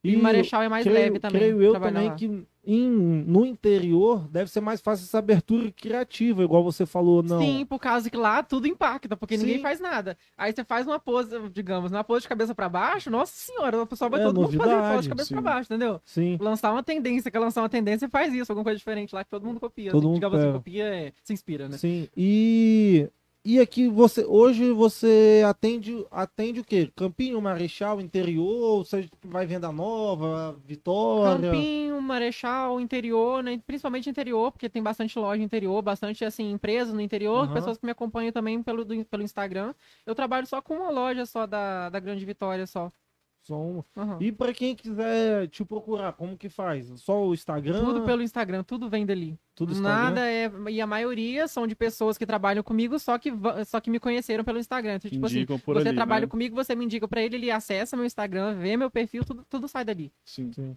E
E Marechal é mais
creio,
leve também.
Creio eu também
lá.
que em, no interior deve ser mais fácil essa abertura criativa, igual você falou, não.
Sim, por causa que lá tudo impacta, porque ninguém
Sim.
faz nada. Aí você faz uma pose, digamos, uma pose de cabeça pra baixo, nossa senhora, o pessoal vai
É,
todo mundo fazer
novidade,
pose de cabeça pra baixo, entendeu?
Sim.
lançar uma tendência, quer lançar uma tendência, faz isso, alguma coisa diferente lá que todo mundo copia.
Todo
assim,
mundo
digamos
pega.
copia, é, se inspira, né?
Sim. E e aqui você hoje você atende atende o quê? Campinho, Marechal, interior, você vai venda nova, Vitória.
Campinho, Marechal, interior, né? Principalmente interior, porque tem bastante loja interior, bastante assim, empresas no interior,
Aham.
pessoas que me acompanham também pelo, do- pelo Instagram. Eu trabalho só com uma loja só da, da Grande Vitória só.
Só uma.
Aham.
E pra quem quiser te procurar, como que faz? Só o Instagram?
Tudo pelo Instagram, tudo vem dali.
Tudo Instagram?
Nada é. E a maioria são de pessoas que trabalham comigo, só que, só que me conheceram pelo Instagram. Então, tipo assim,
Indicam por
você
ali,
trabalha
né?
comigo, você me indica pra ele, ele acessa meu Instagram, vê meu perfil, tudo, tudo sai dali.
Sim.
Sim.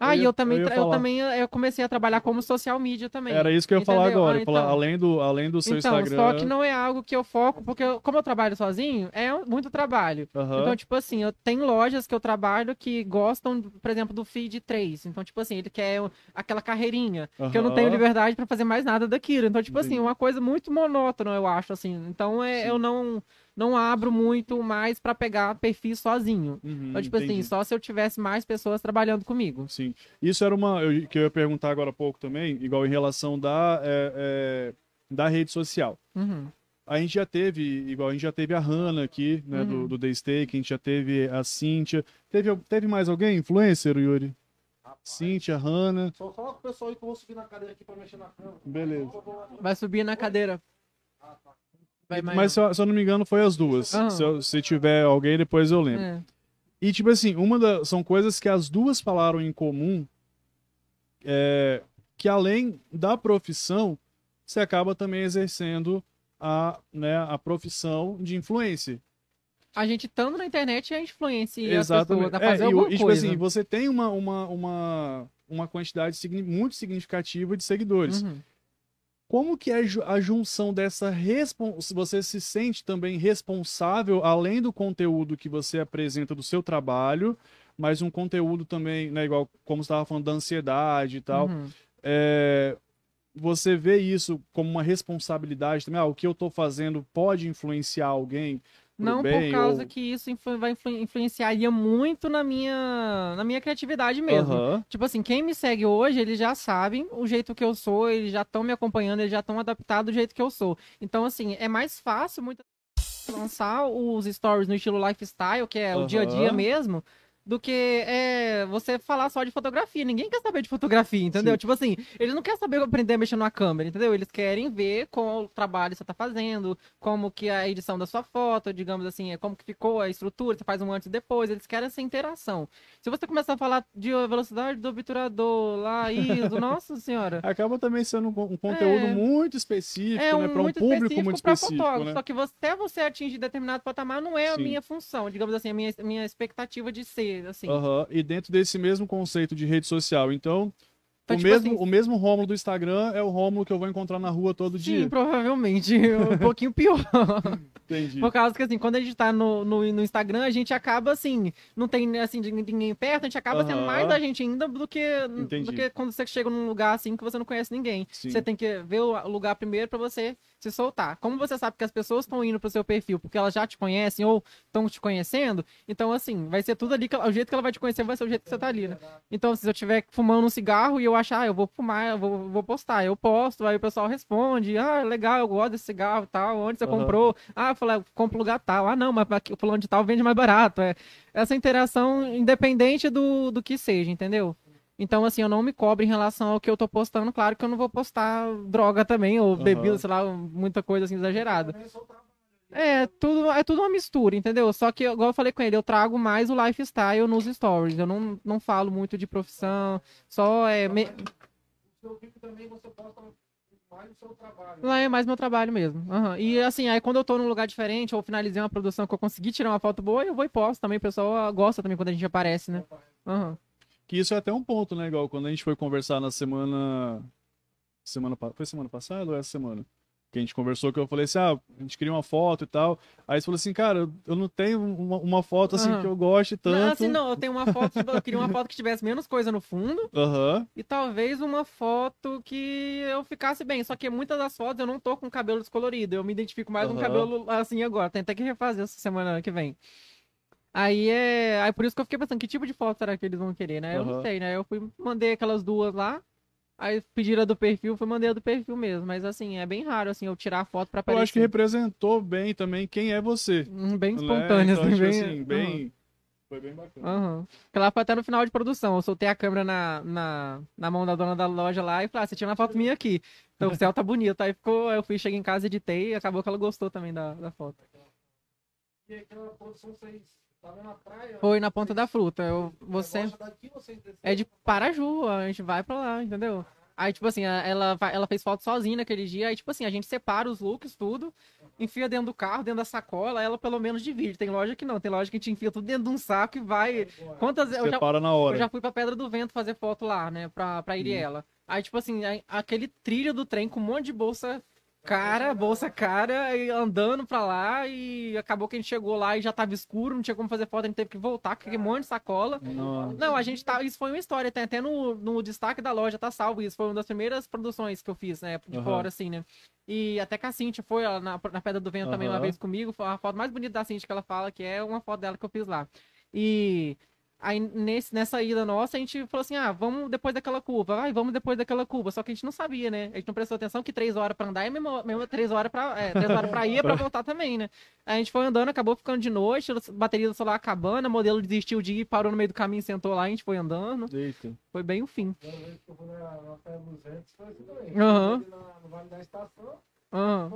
Ah,
Eu
e eu também,
eu
eu também eu comecei a trabalhar como social media também.
Era isso que eu ia falar agora.
Ah,
ia falar,
então.
além, do, além do seu
então,
Instagram.
só que não é algo que eu foco, porque eu- como eu trabalho sozinho, é muito trabalho.
Aham.
Então, tipo assim, eu tenho lojas que eu trabalho que gostam, por exemplo, do feed 3. Então, tipo assim, ele quer aquela carreirinha, que eu não tenho liberdade pra fazer mais nada daquilo. Então, tipo assim, uma coisa muito monótona, eu acho, assim. Então, é,
Sim.
eu não, não abro muito mais pra pegar perfil sozinho.
Uhum,
Então, tipo assim,
entendi.
só se eu tivesse mais pessoas trabalhando comigo.
Sim. Isso era uma. Eu, que eu ia perguntar agora há pouco também, igual em relação da, é, é, da rede social.
Uhum.
A gente já teve, igual a gente já teve a Hannah aqui, né, do,
Uhum.
do Day Steak, a gente já teve a Cíntia. Teve, teve mais alguém? Influencer, Yuri? Cíntia, Hannah.
Só fala com o pessoal aí que eu vou subir na cadeira aqui pra mexer na câmera.
Beleza.
Vai subir na cadeira. Vai
Mas se eu, se eu não me engano, foi as duas. Se, eu- se tiver alguém, depois eu lembro.
É.
E, tipo assim, uma da, são coisas que as duas falaram em comum, é, que além da profissão, você acaba também exercendo a, né, a profissão de influencer.
A gente estando na internet a influencia
Exatamente.
as pessoas a
É,
fazer
e,
alguma
e, tipo
coisa.
assim, você tem uma, uma, uma, uma quantidade muito significativa de seguidores.
Uhum.
Como que é a junção dessa responsabilidade? Você se sente também responsável, além do conteúdo que você apresenta do seu trabalho, mas um conteúdo também, né, igual como você estava falando da ansiedade e tal.
Uhum.
É, você vê isso como uma responsabilidade também? Ah, o que eu estou fazendo pode influenciar alguém?
Não
bem,
por causa
ou-
que isso influ- vai influ- influenciaria muito na minha, na minha criatividade mesmo.
Aham,
Tipo assim, quem me segue hoje, eles já sabem o jeito que eu sou, eles já estão me acompanhando, eles já estão adaptados do jeito que eu sou. Então, assim, é mais fácil muitas vezes lançar os stories no estilo lifestyle, que é o dia a dia mesmo, do que é, você falar só de fotografia. Ninguém quer saber de fotografia, entendeu?
Sim.
Tipo assim, eles não querem saber aprender a mexer numa câmera, entendeu? Eles querem ver qual o trabalho você tá fazendo, como que é a edição da sua foto, digamos assim, é como que ficou a estrutura, você faz um antes e depois, eles querem essa interação. Se você começar a falar de velocidade do obturador, lá, isso, nossa senhora.
Acaba também sendo um, con- conteúdo
É.
muito específico,
É
né?
um
Para um
muito
público
específico
muito
pra
específico,
fotógrafo.
né?
Só que você, até você atingir determinado patamar não é a
Sim.
minha função, digamos assim, a minha, minha expectativa de ser, assim.
Aham, E dentro desse mesmo conceito de rede social. Então,
Então,
o,
tipo
mesmo,
assim-
o mesmo Rômulo do Instagram é o Rômulo que eu vou encontrar na rua todo
Sim,
dia.
provavelmente. Um pouquinho pior.
Entendi.
Por causa que, assim, quando a gente tá no, no, no Instagram, a gente acaba, assim, não tem, assim, ninguém perto, a gente acaba sendo
Aham.
mais da gente ainda do que,
Entendi.
do que quando você chega num lugar, assim, que você não conhece ninguém.
Sim.
Você tem que ver o lugar primeiro pra você se soltar. Como você sabe que as pessoas estão indo pro seu perfil porque elas já te conhecem ou estão te conhecendo, então, assim, vai ser tudo ali, que o jeito que ela vai te conhecer vai ser o jeito que você tá ali, né? Então, se eu estiver fumando um cigarro e eu achar, ah, eu vou fumar, eu vou, vou postar, eu posto, aí o pessoal responde, ah, legal, eu gosto desse cigarro tal, onde você
Aham.
comprou? Ah, eu falei, compro lugar tal, ah, não, mas aqui, o fulano de tal vende mais barato. É essa interação independente do, do que seja, entendeu? Então, assim, eu não me cobro em relação ao que eu tô postando. Claro que eu não vou postar droga também, ou
Aham.
bebida, sei lá, muita coisa assim exagerada. É, tudo, é tudo uma mistura, entendeu? Só que, igual eu falei com ele, eu trago mais o lifestyle nos stories. Eu não, não falo muito de profissão, só é. me- Lá é mais meu trabalho mesmo. Aham. E assim, aí quando eu tô num lugar diferente, ou finalizei uma produção que eu consegui tirar uma foto boa, eu vou e posto também. O pessoal gosta também quando a gente aparece, né? Aham.
Que isso é até um ponto, né? Igual quando a gente foi conversar na semana. Semana Foi semana passada ou essa semana? Que a gente conversou, que eu falei assim, ah, a gente queria uma foto e tal. Aí você falou assim, cara, eu não tenho uma, uma foto assim
Aham.
que eu goste tanto.
Não, assim, não, eu tenho uma foto, eu queria uma foto que tivesse menos coisa no fundo
Aham.
e talvez uma foto que eu ficasse bem. Só que muitas das fotos eu não tô com cabelo descolorido. Eu me identifico mais com
Aham.
cabelo assim agora. Tem até que refazer essa semana que vem. Aí é. Aí por isso que eu fiquei pensando, que tipo de foto será que eles vão querer, né? Eu não
Aham.
sei, né? Eu fui, mandei aquelas duas lá. Aí pediram a do perfil, fui mandei a do perfil mesmo. Mas assim, é bem raro, assim, eu tirar a foto pra
Eu
aparecer.
acho que representou bem também quem é você.
Hum, Bem
né?
espontâneo,
Então,
assim,
tipo
bem.
assim, bem. Foi bem bacana.
Porque lá foi até no final de produção. Eu soltei a câmera na, na, na mão da dona da loja lá e falei, ah, você tira uma foto minha aqui. Então o céu tá bonito. Aí ficou, eu fui, cheguei em casa, editei e acabou que ela gostou também da, da foto.
E aquela produção vocês?
Foi na ponta da fruta. Eu, você é de Paraju, a gente vai pra lá, entendeu? Aí, tipo assim, ela, vai- ela fez foto sozinha naquele dia. Aí, tipo assim, a gente separa os looks, tudo, enfia dentro do carro, dentro da sacola, ela pelo menos divide. Tem loja que não, tem loja que a gente enfia tudo dentro de um saco e vai. Quantas eu
Você
já,
para na
Eu
hora.
já fui pra Pedra do Vento fazer foto lá, né? Pra, pra Iriela. Aí, tipo assim, aí, aquele trilho do trem com um monte de bolsa cara, bolsa cara, e andando pra lá. E acabou que a gente chegou lá e já tava escuro, não tinha como fazer foto, a gente teve que voltar com aquele monte de sacola.
Nossa.
Não, a gente tá. Isso foi uma história, tem até no, no destaque da loja, tá salvo isso. Foi uma das primeiras produções que eu fiz, né? De
Aham.
fora, assim, né? E até que a Cintia foi ó, na, na Pedra do Vento também uma vez comigo. Foi a foto mais bonita da Cintia que ela fala, que é uma foto dela que eu fiz lá. E aí nesse, nessa ida nossa, a gente falou assim: ah, vamos depois daquela curva, vai, vamos depois daquela curva. Só que a gente não sabia, né? A gente não prestou atenção que três horas pra andar é mesmo, mesmo três horas pra. É, três horas pra ir é pra voltar também, né? Aí a gente foi andando, acabou ficando de noite, a bateria do celular acabando, modelo desistiu de ir, parou no meio do caminho, sentou lá, a gente foi andando.
Eita.
Foi bem o fim.
Uma vez que eu fui na, dos Ventos, foi assim também.
Aham.
Ali na- No Vale da Estação,
Ah,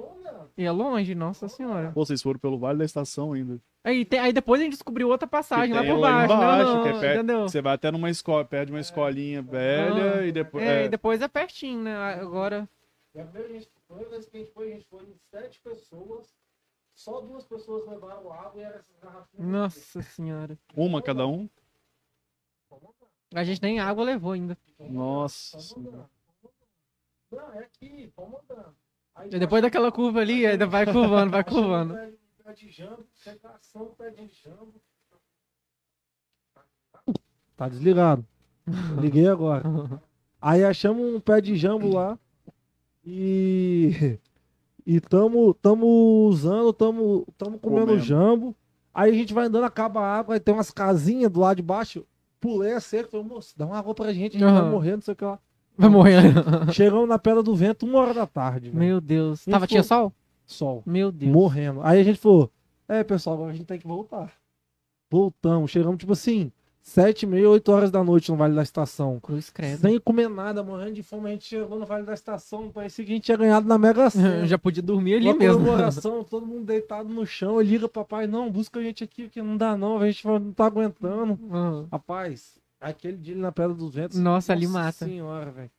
e é longe, nossa senhora.
Pô, vocês foram pelo Vale da Estação ainda.
Aí, tem- aí depois a gente descobriu outra passagem lá por
lá
baixo.
embaixo,
não,
que é perto-
entendeu?
Você vai até numa escola, perto de uma escolinha velha
Ah,
e depois.
É,
é,
e depois é pertinho, né? Agora.
E a primeira gente- a primeira vez que a gente foi, a gente foi em sete pessoas. Só duas pessoas levaram água e essas garrafinhas.
Nossa senhora.
Uma cada um?
A gente nem água levou ainda.
Nossa.
Não, é aqui, vamos andando. Aí
depois daquela curva ali, ainda vai curvando, vai curvando.
Pé, pé de jambo, secação, pé de jambo. Tá desligado. Liguei agora. Aí achamos um pé de jambo lá e e tamo, tamo usando, tamo, tamo comendo
Comendo.
jambo. Aí a gente vai andando, acaba a água, aí tem umas casinhas do lado de baixo. Pulei a cerca, falei, moço, dá uma água pra gente, a gente
Aham.
vai morrer, não sei o que lá.
Vai morrer.
Chegamos na Pedra do Vento, uma hora da tarde. velho.
Meu Deus. Tava, tinha sol?
Sol.
Meu Deus.
Morrendo. Aí a gente falou, é, pessoal, agora a gente tem que voltar. Voltamos, chegamos, tipo assim, Sete e meia, oito horas da noite no Vale da Estação.
Cruz credo.
Sem comer nada, morrendo de fome, a gente chegou no Vale da Estação, parecia que a gente tinha ganhado na Mega Sena.
Já podia dormir ali
Uma
mesmo.
comemoração, todo mundo deitado no chão, liga papai, não, busca a gente aqui, que não dá não, a gente não tá aguentando.
Uhum.
Rapaz, aquele dia na Pedra dos Ventos.
Nossa, ali mata.
senhora, velho.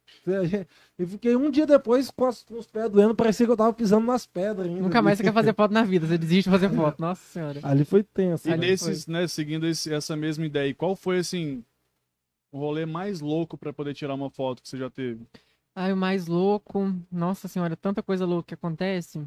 Eu fiquei um dia depois com, as- com os pés doendo, parecia que eu tava pisando nas pedras ainda.
Nunca mais você quer fazer foto na vida, você desiste de fazer foto. Nossa senhora.
Ali foi tenso.
E
né?
nesses, né, seguindo esse- essa mesma ideia, e qual foi, assim, o rolê mais louco pra poder tirar uma foto que você já teve?
Ai, o mais louco. Nossa senhora, tanta coisa louca que acontece.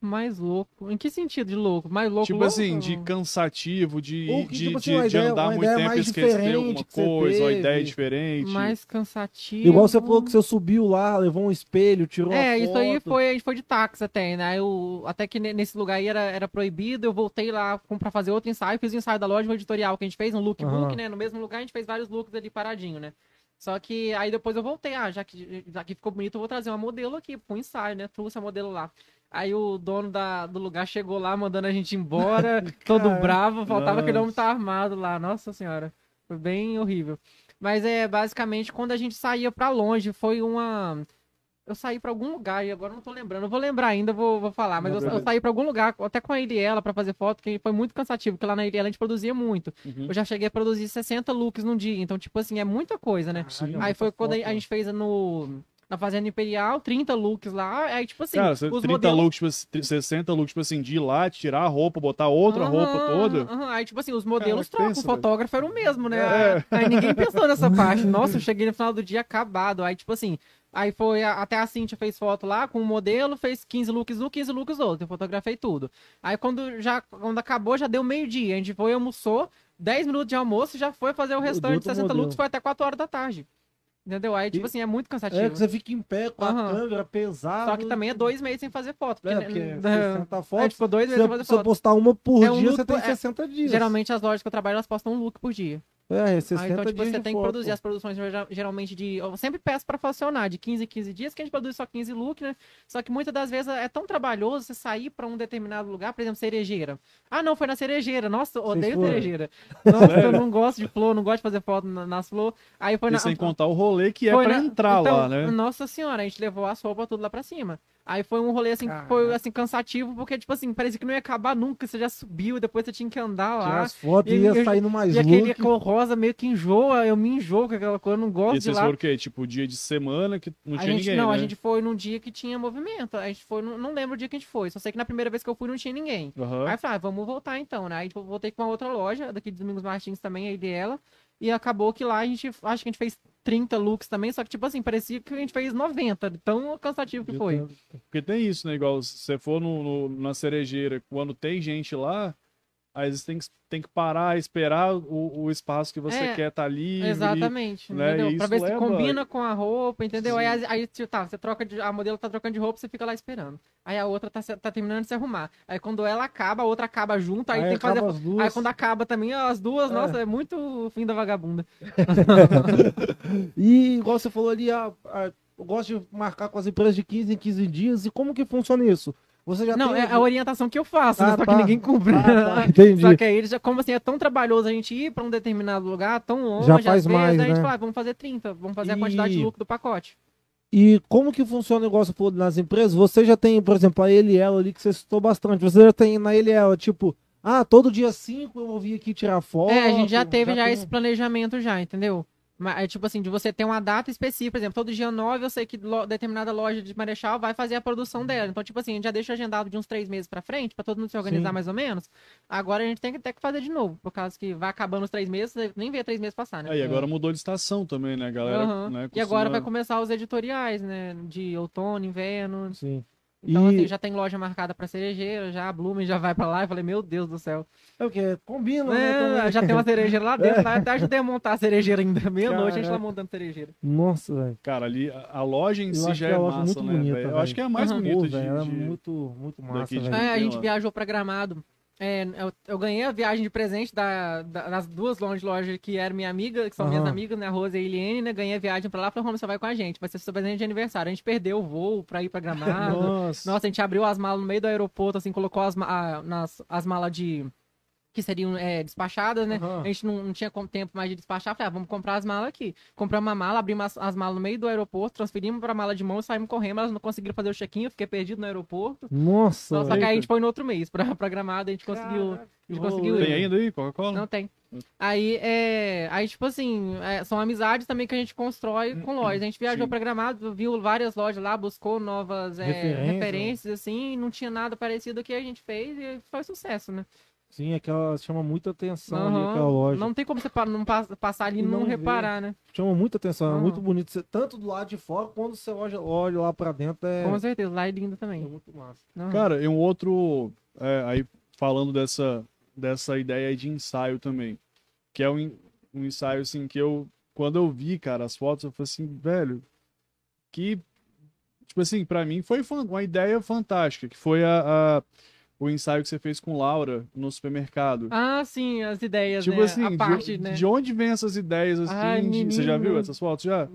Mais louco. Em que sentido de louco? Mais louco
tipo
louco?
assim, de cansativo, de,
Ou que,
de,
tipo assim,
de- de
ideia-
andar muito tempo e esquecer alguma coisa, uma ideia diferente.
Mais cansativo.
Igual você falou que você subiu lá, levou um espelho, tirou
É,
uma
isso aí foi, a gente foi de táxi até, né? Eu, até que ne- nesse lugar aí era, era proibido, eu voltei lá pra fazer outro ensaio, fiz o ensaio da loja o editorial que a gente fez, um lookbook,
Aham.
né? No mesmo lugar a gente fez vários looks ali paradinho, né? Só que aí depois eu voltei, ah, já que, já que ficou bonito, eu vou trazer uma modelo aqui pro ensaio, né? Trouxe a modelo lá. Aí o dono da, do lugar chegou lá, mandando a gente embora, todo
Cara,
bravo, faltava que ele
nossa.
homem tá armado lá, nossa senhora. Foi bem horrível. Mas é basicamente quando a gente saía pra longe, foi uma. Eu saí pra algum lugar e agora não tô lembrando. Eu vou lembrar ainda, vou, vou falar. Mas eu, eu saí pra algum lugar, até com a Iliela pra fazer foto, que foi muito cansativo, porque lá na Iliela a gente produzia muito.
Uhum.
Eu já cheguei a produzir 60 looks num dia, então, tipo assim, é muita coisa, né?
Sim.
Aí foi quando a, a gente fez no. Na Fazenda Imperial, 30 looks lá. Aí, tipo assim,
Cara,
os
30
modelos.
looks, tipo, assim, 60 looks, tipo assim, de ir lá, tirar a roupa, botar outra
Aham,
roupa toda.
aham. Aí, tipo assim, os modelos
Cara,
trocam,
pensa,
o fotógrafo era o mesmo, né?
É.
Aí ninguém pensou nessa parte. Nossa, eu cheguei no final do dia acabado. Aí, tipo assim, aí foi, até a Cintia fez foto lá com o modelo, fez 15 looks um, 15 looks outro. Eu fotografei tudo. Aí quando já, quando acabou, já deu meio-dia. A gente foi, almoçou, 10 minutos de almoço, já foi fazer o restante de
outro
60
modelo.
looks, foi até 4 horas da tarde. Entendeu? Aí, tipo
E-
assim, é muito cansativo.
É que você fica em pé com a
Aham.
câmera pesada.
Só que também é dois meses sem fazer foto. Porque,
É,
né,
porque
da-
60
é,
fotos.
tipo, dois
Se
meses sem fazer
você
foto.
postar uma por
É um
dia, você tem
por- é,
60 dias.
Geralmente as lojas que eu trabalho, elas postam um look por dia.
É, 60
Ah, então, tipo, você tem que
foto.
produzir as produções geral- geralmente de. Eu sempre peço pra funcionar de 15 em 15 dias, que a gente produz só 15 look, né? Só que muitas das vezes é tão trabalhoso você sair pra um determinado lugar, por exemplo, cerejeira. Ah, não, foi na cerejeira. Nossa, odeio cerejeira. Nossa, eu não gosto de flor, não gosto de fazer foto na- nas flores. Aí foi
E
na.
sem contar o rolê que é pra
na-
entrar
então,
lá, né?
Nossa senhora, a gente levou as roupas tudo lá pra cima. Aí foi um rolê assim, que foi assim, cansativo, porque, tipo assim, parecia que não ia acabar nunca. Você já subiu depois você tinha que andar
Tirar
lá.
as fotos
E-
ia
e-
saindo mais
E aquele cor rosa meio que enjoa, eu me enjoo com aquela cor, eu não gosto
E
de
vocês
lá.
foram o quê? Tipo, dia de semana que não
a
tinha
gente,
ninguém,
não,
né?
a gente foi num dia que tinha movimento. A gente foi, não, não lembro o dia que a gente foi. Só sei que na primeira vez que eu fui não tinha ninguém.
Aham.
Aí eu falei, ah, vamos voltar então, né? Aí eu voltei com uma outra loja, daqui de Domingos Martins também, aí dela. E acabou que lá a gente, acho que a gente fez 30 looks também, só que tipo assim, parecia que a gente fez 90, de tão cansativo que foi.
Porque tem isso, né? Igual se você for no, no- na cerejeira, quando tem gente lá, aí você tem que, tem que parar, esperar o, o espaço que você
É,
quer tá livre.
Exatamente,
né?
entendeu?
E
Pra ver se
leva-
combina com a roupa, entendeu? Aí,
Sim.
aí, tipo, tá, você troca de, a modelo tá trocando de roupa, você fica lá esperando. Aí a outra tá, se- tá terminando de se arrumar. Aí quando ela acaba, a outra acaba junto, aí, tem que fazer. Aí quando acaba também, as duas,
É.
nossa, é muito o fim da vagabunda.
E igual você falou ali, a, a- eu gosto de marcar com as empresas de 15 em 15 dias. E como que funciona isso? Você já
Não,
tem...
é a orientação que eu faço,
Ah,
né? Só
tá.
que ninguém cumpre.
Ah, tá, entendi.
Só que aí, eles já, como assim, é tão trabalhoso a gente ir pra um determinado lugar, tão longe,
Já
às
faz
vezes,
mais,
aí a gente
né?
fala, vamos fazer 30, vamos fazer a quantidade de
E-
lucro do pacote.
E como que funciona o negócio nas empresas? Você já tem, por exemplo, a Eliel ali que você citou bastante. Você já tem na Eliel, tipo, ah, todo dia 5 eu vou vir aqui tirar foto.
É, a gente já teve já,
tem-
esse planejamento já, entendeu? Mas, é tipo assim, de você ter uma data específica, por exemplo, todo dia 9 eu sei que lo- determinada loja de Marechal vai fazer a produção dela. Então, tipo assim, a gente já deixa agendado de uns três meses pra frente, pra todo mundo se organizar
Sim.
mais ou menos. Agora a gente tem que ter que fazer de novo, por causa que vai acabando os três meses, você nem vê três meses passar, né?
Aí agora mudou de estação também, né, galera?
Aham.
né,
E agora
costuma-
vai começar os editoriais, né? De outono, inverno.
Sim.
Então,
E-
assim, já tem loja marcada pra cerejeira, já a Blumen já vai pra lá. Eu falei, meu Deus do céu.
É o quê? Combina,
É,
né? também.
já tem uma cerejeira lá dentro, lá, até ajudei a montar a cerejeira ainda. Meia-noite a gente lá montando cerejeira.
Nossa, velho.
Cara, ali a, loja em
Eu
si já é
é
massa,
muito
né,
bonita?
Eu acho que é a mais
Aham.
bonita
Pô,
de,
é muito, muito massa,
daqui de-.
É, a gente
lá.
viajou pra Gramado. É, eu, eu ganhei a viagem de presente da, da- das duas lojas, lojas que eram minha amiga, que são minhas
Aham.
amigas, né? Rosa e Eliane, né? Ganhei a viagem pra lá. Falei, Roma, você vai com a gente. Vai ser seu presente de aniversário. A gente perdeu o voo pra ir pra Gramado.
Nossa.
Nossa, a gente abriu as malas no meio do aeroporto, assim, colocou as, a- nas, as malas de. Que seriam é, despachadas, né?
Aham.
A gente não, não tinha tempo mais de despachar. Falei, ah, vamos comprar as malas aqui. Compramos uma mala, abrimos as, as malas no meio do aeroporto, transferimos pra mala de mão e saímos correndo. Elas não conseguiram fazer o check-in, eu fiquei perdido no aeroporto.
Nossa,
Só, só que aí a gente foi no outro mês pra, pra Gramado, a gente conseguiu.
Caraca,
a gente
que
conseguiu
rolê.
ir.
Tem ainda aí, Coca-Cola?
Não tem. Aí, é, aí tipo assim, é, são amizades também que a gente constrói com lojas. A gente viajou
Sim.
pra Gramado, viu várias lojas lá, buscou novas é,
Referência.
referências, assim, e não tinha nada parecido que a gente fez e foi sucesso, né?
Sim, aquela chama muita atenção ali,
Aham.
aquela loja.
Não tem como você pa- não pas- passar ali e não,
não
reparar, né?
Chama muita atenção, é
Aham.
muito bonito. Você- Tanto do lado de fora, quando você olha, olha lá pra dentro, é,
Com certeza, lá é lindo
é
também.
muito massa.
Aham.
Cara, e um outro. é, aí falando dessa, dessa ideia de ensaio também. Que é um, um ensaio assim que eu. Quando eu vi, cara, as fotos, eu falei assim, velho, que. Tipo assim, pra mim foi uma ideia fantástica, que foi a, a- o ensaio que você fez com Laura no supermercado.
Ah, sim, as ideias,
tipo
né?
assim,
a
de-
parte,
de,
né?
onde vem essas ideias assim?
Ai,
de- você já viu essas fotos já?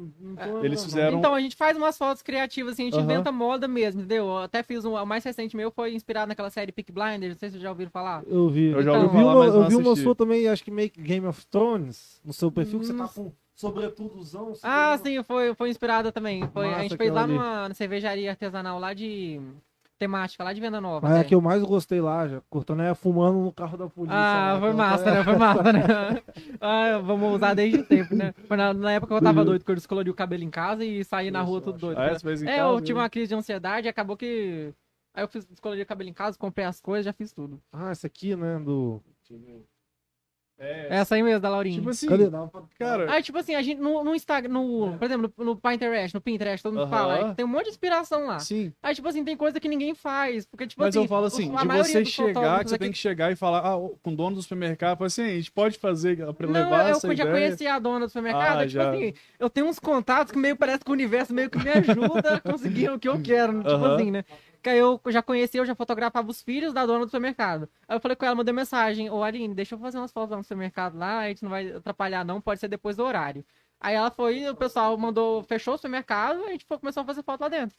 Eles fizeram-
Então, a gente faz umas fotos criativas, assim, a gente
Aham.
inventa moda mesmo, entendeu? Eu até fiz um, o mais recente meu, foi inspirado naquela série Peak Blinders, não sei se vocês já ouviram falar.
Eu vi.
Eu já
ouvi
eu vi
falar,
uma, eu vi uma sua também, acho que meio Game of Thrones, no seu perfil, que você tá
Nossa.
com sobretudozão. assim,
Ah,
segurando-
sim, foi, foi inspirada também. Foi, a gente fez lá
ali.
numa cervejaria artesanal lá de temática, lá de Venda Nova.
Mas é
até.
a que eu mais gostei lá, já. Cortando é fumando no carro da polícia.
Ah,
lá,
foi
aquela-
massa, né? Foi massa, né? Ah, vamos usar desde sempre, né? Foi na, na época que eu tava
Uhum.
doido, que eu descolori o cabelo em casa e saí na rua tudo doido.
Ah, é? Você fez em
É,
casa,
eu tive
né?
uma crise de ansiedade e acabou que. Aí eu fiz, descolori o cabelo em casa, comprei as coisas, já fiz tudo.
Ah, essa aqui, né? Do.
É,
Essa aí mesmo, da Laurinha.
tipo assim,
Cadê?
Cara,
Aí, tipo assim, a gente no, no Instagram, no, por exemplo, no, no Pinterest, no Pinterest, todo mundo
Aham.
fala, aí tem um monte de inspiração lá.
sim.
Aí, tipo assim, tem coisa que ninguém faz. Porque, tipo
Mas
assim.
eu falo assim, de você chegar,
fotógrafos
que você
aqui-
tem que chegar e falar, ah, com o dono do supermercado, fala assim, a gente pode fazer, pra
Não,
levar
eu
essa
já
ideia.
conheci a dona do supermercado.
Ah,
tipo
já.
assim, eu tenho uns contatos que meio parece que o universo meio que me ajuda a conseguir o que eu quero. Tipo
Aham.
assim, né? Que aí eu já conheci, eu já fotografava os filhos da dona do supermercado. Aí eu falei com ela, mandei mensagem, ô Aline, deixa eu fazer umas fotos lá no supermercado lá, a gente não vai atrapalhar não, pode ser depois do horário. Aí ela foi, o pessoal mandou, fechou o supermercado, a gente foi- começou a fazer foto lá dentro.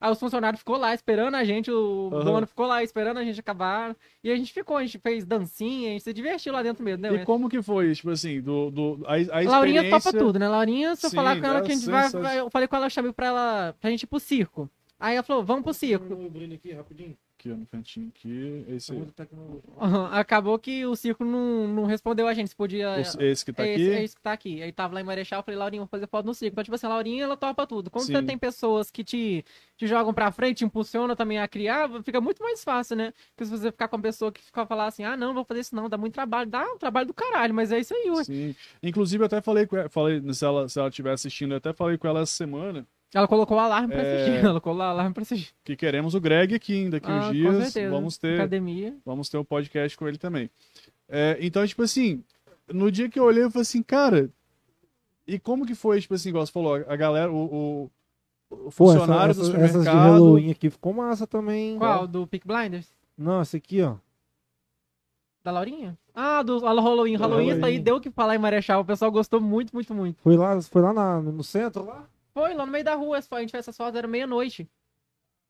Aí os funcionários ficou lá esperando a gente, o
Aham.
dono ficou lá esperando a gente acabar. E a gente ficou, a gente fez dancinha, a gente se divertiu lá dentro mesmo, né?
E como que foi, tipo assim, do, do, a, a experiência...
Laurinha topa tudo, né? Laurinha, se eu
Sim,
falar com ela que a gente
é
vai, vai- Eu falei com ela, eu chamei pra ela pra gente ir pro circo. Aí ela falou, vamos pro circo.
Um brilho aqui, rapidinho.
Aqui, ó, no cantinho aqui, esse,
tecnologia.
Aham, Acabou que o circo não, não respondeu a gente, se podia.
esse, esse que tá
é,
aqui.
esse, é esse que tá aqui. Aí tava lá em Marechal, eu falei, Laurinha, vou fazer foto no circo. Então, tipo assim, a Laurinha, ela topa tudo. Quando você tem pessoas que te, te jogam pra frente, te impulsionam também a criar, fica muito mais fácil, né? Porque se você ficar com uma pessoa que fica falar assim, ah, não, não vou fazer isso não, dá muito trabalho. Dá um trabalho do caralho, mas é isso aí, ué.
Sim. Inclusive, eu até falei com ela, falei, se ela, se ela estiver assistindo, eu até falei com ela essa semana
Ela colocou o alarme pra
É.
assistir. Ela colocou o alarme pra assistir.
que queremos o Greg aqui daqui
Ah,
uns
com
dias.
certeza.
Vamos ter,
Academia.
vamos ter um podcast com ele também. É, então, tipo assim, no dia que eu olhei, eu falei assim, cara, e como que foi, tipo assim, igual você falou, a galera, o, o- o funcionário
essa,
do
essas de
supermercado.
Halloween aqui ficou massa também.
Qual? Do Peak Blinders?
Não, essa aqui, ó.
Da Laurinha? Ah, do Halloween. Halloween, isso aí
Halloween.
deu o que falar em Marechal. O pessoal gostou muito, muito, muito.
Foi lá, foi lá na- no centro lá?
Foi lá no meio da rua, a gente fez essas fotos, era meia-noite.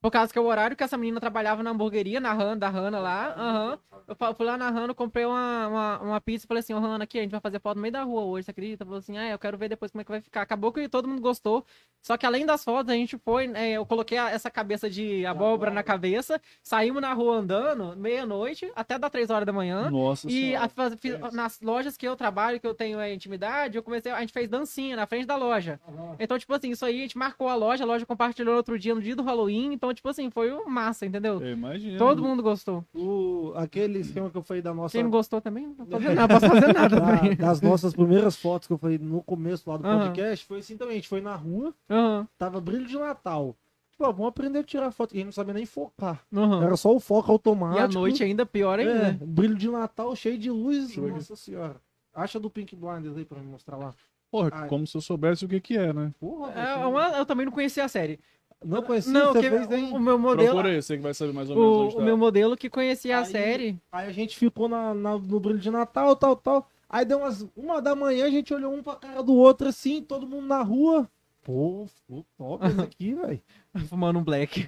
Por causa que é o horário que essa menina trabalhava na hamburgueria, na Hanna, da Hanna lá. Aham. Eu fa- fui lá na Hanna, comprei uma, uma, uma pizza e falei assim, ô Hanna, aqui, a gente vai fazer foto no meio da rua hoje, você acredita? Falou assim, ah, eu quero ver depois como é que vai ficar. Acabou que todo mundo gostou. Só que além das fotos, a gente foi, é, eu coloquei essa cabeça de abóbora na cabeça, saímos na rua andando, meia-noite, até dar três horas da manhã.
Nossa
E a- fiz- nas lojas que eu trabalho, que eu tenho é, intimidade, eu comecei, a gente fez dancinha na frente da loja. Então, tipo assim, isso aí a gente marcou a loja, a loja compartilhou outro dia, no dia do Halloween. Então, tipo assim, foi massa, entendeu?
Eu imagino.
Todo mundo gostou.
O, aquele esquema que eu falei da nossa.
Quem não gostou também, não posso fazer nada, posso fazer nada
da- das nossas primeiras fotos que eu falei no começo lá do
Aham.
podcast, foi assim também. A gente foi na rua,
Aham,
tava brilho de Natal. Tipo, ó, vamos aprender a tirar foto. E a gente não sabia nem focar.
aham.
Era só o foco automático.
E à noite ainda pior ainda.
É, brilho de Natal cheio de luz.
Aqui.
Nossa senhora. Acha do Pink Blinders aí pra me mostrar lá.
Porra,
Ai.
como se eu soubesse o que que é, né?
Porra,
É, uma- eu também não conhecia a série.
Não conhecia,
Não,
você
que,
fez nem...
o meu modelo.
Procura aí, você que vai saber mais ou menos
O,
onde
o
tá.
meu modelo que conhecia a
Aí-
série.
Aí a gente ficou na, na- no brilho de Natal, tal, tal. Aí deu umas uma da manhã, a gente olhou um pra cara do outro assim, todo mundo na rua. Pô, ficou top esse aqui, velho.
Fumando um black.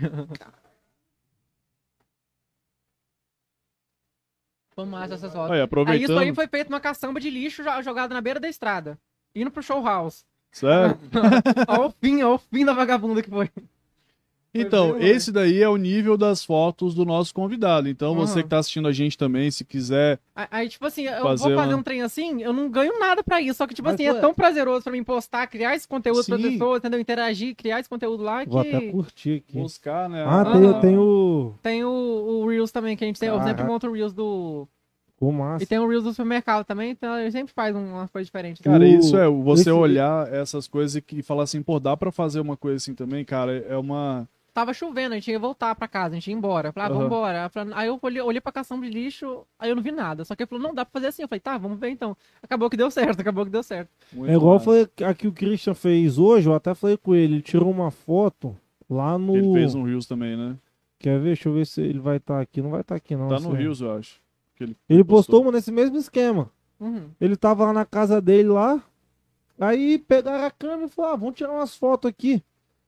Ficou massa essas fotos.
Olha,
Aí isso
aproveitando.
aí foi feito uma caçamba de lixo jo- jogada na beira da estrada. Indo pro show house.
Sério?
ao fim, ao fim da vagabunda que foi.
Então, esse daí é o nível das fotos do nosso convidado. Então, você
Uhum.
que tá assistindo a gente também, se quiser.
Aí, tipo assim, eu
Fazer
vou fazer
uma-
um trem assim, eu não ganho nada pra isso. Só que, tipo
Mas,
assim,
ué-
é tão prazeroso pra mim postar, criar esse conteúdo pra
Sim.
pessoas, entendeu? Interagir, criar esse conteúdo lá que.
Vou até curtir aqui.
Buscar, né?
Ah,
a-
tem,
Ah.
tem o.
Tem o, o Reels também, que a gente tem. Eu sempre monto o Reels do.
O massa.
E tem o Reels do supermercado também, então ele sempre faz um- uma coisa diferente.
Cara,
O-
isso é você
esse-
olhar essas coisas e e falar assim, pô, dá pra fazer uma coisa assim também, cara, é uma.
Tava chovendo, a gente ia voltar pra casa, a gente ia embora. Eu Falei, ah,
Aham.
vambora. Aí eu olhei, olhei pra cação de lixo, aí eu não vi nada. Só que ele falou, não, dá pra fazer assim. Eu falei, tá, vamos ver então. Acabou que deu certo, acabou que deu certo.
muito
É igual
massa.
foi a que o Christian fez hoje, eu até falei com ele. Ele tirou uma foto lá no.
Ele fez um Reels também, né?
Quer ver? Deixa eu ver se ele vai estar aqui. Não vai estar aqui, não.
Tá no Reels, eu acho. que ele
Ele
postou.
postou uma nesse mesmo esquema.
Uhum.
Ele tava lá na casa dele lá. Aí pegaram a câmera e falaram: ah, vamos tirar umas fotos aqui.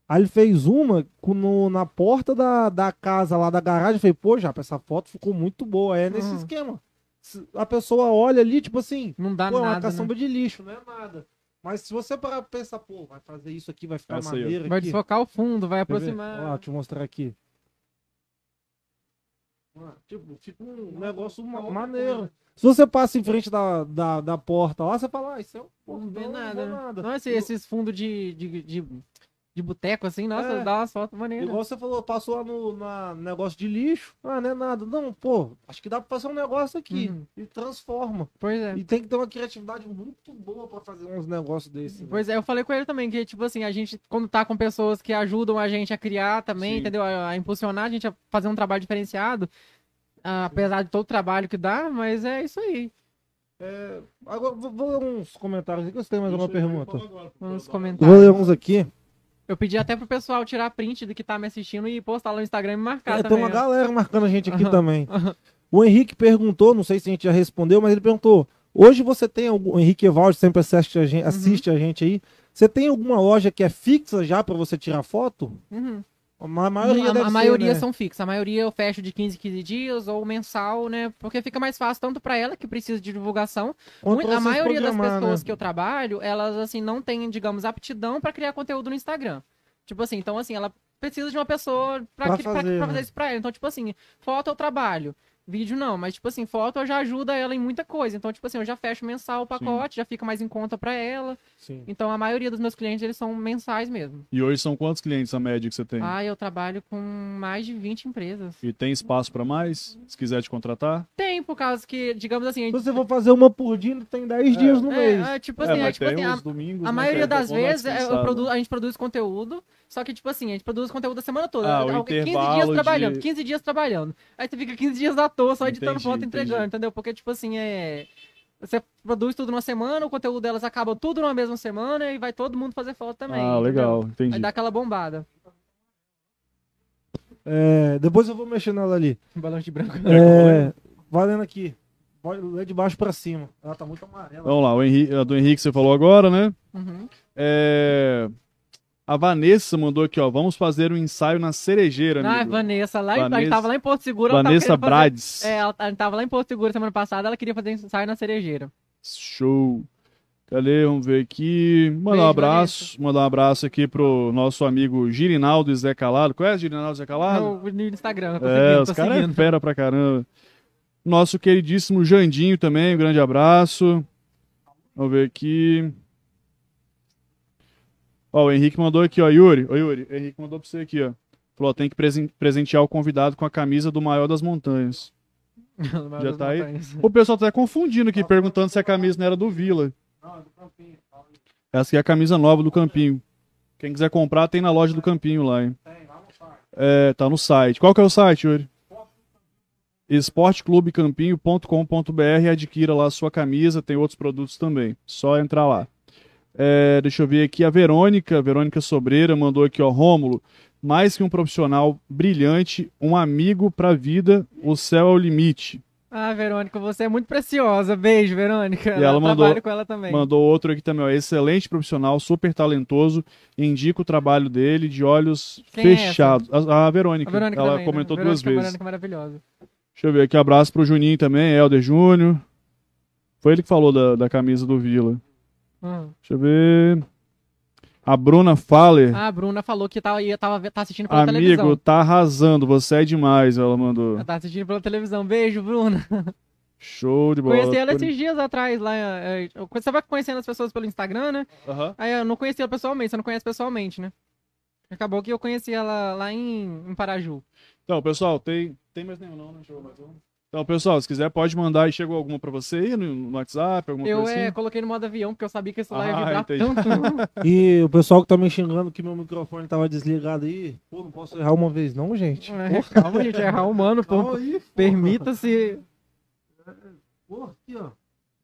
Aí ele fez uma no- na porta da, da casa lá da garagem. Falei, pô, já, essa foto ficou muito boa. É nesse
Uhum.
esquema. A pessoa olha ali, tipo assim,
Não dá
pô, é uma
nada. né?
caçamba de lixo, não é nada. Mas se você parar pra pensar, pô, vai fazer isso aqui, vai ficar
Essa ó.
maneiro
Vai
aqui.
desfocar o fundo, vai
Quer
aproximar.
Ó deixa eu mostrar aqui. Ah, Tipo, fica um negócio ma- maneiro. Se você passa em frente da, da, da porta lá, você fala, ah, isso é um
Não vê
portão,
nada.
Não vê nada.
Não, esse- esses fundos de, de, de, de boteco assim, nossa,
É.
dá umas fotos maneiras.
Igual você falou, passou lá no na negócio de lixo. Ah, não é nada. Não, pô, acho que dá pra fazer um negócio aqui.
Uhum.
E transforma.
Pois é.
E tem que ter uma criatividade muito boa pra fazer uns negócios desses. né?
Pois é, eu falei com ele também, que, tipo assim, a gente, quando tá com pessoas que ajudam a gente a criar também,
Sim.
entendeu? A, a impulsionar a gente a fazer um trabalho diferenciado, ah, apesar de todo o trabalho que dá, mas é isso aí.
É, agora, vou, vou ler uns comentários aqui. Você tem mais alguma pergunta?
Nos
Vou
comentários.
ler uns aqui.
Eu pedi até pro pessoal tirar print do que tá me assistindo e postar lá no Instagram e me marcar
É, tem
também.
uma
ó.
galera marcando a gente aqui também. O Henrique perguntou, não sei se a gente já respondeu, mas ele perguntou: hoje você tem algum. O Henrique Evaldo sempre assiste a gente,
Uhum.
assiste a gente aí. Você tem alguma loja que é fixa já pra você tirar foto?
Uhum.
A ma- maioria,
a, a
ser,
maioria
né?
são fixas. A maioria eu fecho de 15 em 15 dias ou mensal, né? Porque fica mais fácil tanto pra ela que precisa de divulgação. Muito- a maioria das pessoas
né?
que eu trabalho, elas assim não têm, digamos, aptidão pra criar conteúdo no Instagram. Tipo assim, então assim, ela precisa de uma pessoa pra,
Pra
cri- pra-
fazer, né?
fazer isso pra ela. Então, tipo assim, foto eu trabalho. Vídeo não, mas tipo assim, foto já ajuda ela em muita coisa. Então, tipo assim, eu já fecho mensal o pacote, já fica mais em conta pra ela.
Sim.
Então, a maioria dos meus clientes, eles são mensais mesmo.
E hoje são quantos clientes a média que você tem?
Ah, eu trabalho com mais de 20 empresas.
E tem espaço pra mais? Se quiser te contratar?
Tem, por causa que, digamos assim, a
Se
gente-
você for fazer uma por dia, tem 10 dias no
é,
mês.
é, tipo
é,
assim, é,
mas
tipo
tem
assim, a-
domingos.
A
né,
maioria
é
das vezes é, eu produ- a gente produz conteúdo, só que, tipo assim, a gente produz conteúdo a semana toda.
Ah, o
Alguém- 15
intervalo
dias
de-
trabalhando, 15 dias trabalhando. Aí você fica 15 dias à toa só editando
Entendi,
foto e entregando,
entendi.
entendeu? Porque, tipo assim, é. Você produz tudo numa semana, o conteúdo delas acaba tudo numa mesma semana e vai todo mundo fazer foto também.
Ah,
entendeu?
legal, entendi.
Aí dá aquela bombada.
É, depois eu vou mexer nela ali.
Balão de branco.
É, valendo aqui. Pode ler de baixo pra cima. Ela tá muito amarela.
Vamos lá, o Henrique, a do Henrique você falou agora, né?
Uhum.
É, A Vanessa mandou aqui, ó. Vamos fazer um ensaio na cerejeira,
Ah,
amigo.
Vanessa, lá em- a gente
Vanessa-
tava lá em Porto Seguro.
Vanessa
fazer-
Brades.
É, ela, a gente tava lá em Porto Seguro semana passada, ela queria fazer ensaio na cerejeira.
Show. Cadê? Vamos ver aqui. Mandar um abraço. Mandar um abraço aqui pro nosso amigo Girinaldo e Zé Calado. Conhece Girinaldo e Zé Calado?
No, no Instagram, eu
É, os caras é fera pra caramba. Nosso queridíssimo Jandinho também, um grande abraço. Vamos ver aqui. Ó, o Henrique mandou aqui, ó, Yuri. Ô, Yuri, o Henrique mandou pra você aqui, ó. Falou, ó, tem que presen- presentear o convidado com a camisa do maior das montanhas. Já tá aí? O pessoal tá até confundindo aqui, perguntando se a camisa não era do Vila. Essa aqui é a camisa nova do Campinho. Quem quiser comprar, tem na loja do Campinho lá, hein? É, tá no site. Qual que é o site, Yuri? esporteclubecampinho.com.br e adquira lá a sua camisa, tem outros produtos também. Só entrar lá. É, deixa eu ver aqui a Verônica, Verônica Sobreira mandou aqui, ó, Rômulo, mais que um profissional brilhante, um amigo pra vida, o céu é o limite.
Ah, Verônica, você é muito preciosa. Beijo, Verônica.
E ela
Eu
mandou-
trabalho com ela também.
Mandou outro aqui também, ó, excelente profissional, super talentoso, indica o trabalho dele de olhos
Quem é
fechados. a, a Verônica,
A Verônica
ela
também, né?
comentou
Verônica,
duas vezes.
Verônica maravilhosa.
Deixa eu ver aqui, abraço pro Juninho também, Helder Júnior. Foi ele que falou da, da camisa do Vila.
Hum.
Deixa eu ver. A Bruna Faller.
Ah, a Bruna falou que tava, ia, tava, tá assistindo pela
Amigo,
televisão.
tá arrasando, você é demais, ela mandou.
Ela tá assistindo pela televisão. Beijo, Bruna.
Show de bola.
Conheci ela esses dias atrás lá. é, eu- Você vai conhecendo as pessoas pelo Instagram, né?
Aham.
Aí eu não conhecia ela pessoalmente, você não conhece pessoalmente, né? Acabou que eu conheci ela lá em, em Paraju.
Então, pessoal, tem, tem mais nenhum não, não chegou mais um. Então, pessoal, se quiser pode mandar e chegou alguma pra você aí no, no WhatsApp, alguma
Eu
coisa
é,
assim.
coloquei no modo avião, porque eu sabia que esse lá ia
Ah,
vibrar
entendi.
tanto.
E o pessoal que tá me xingando que meu microfone tava desligado aí, pô, não posso errar uma vez não, gente.
É, calma, gente, é errar humano, pô. Permita-se.
Pô, aqui, ó.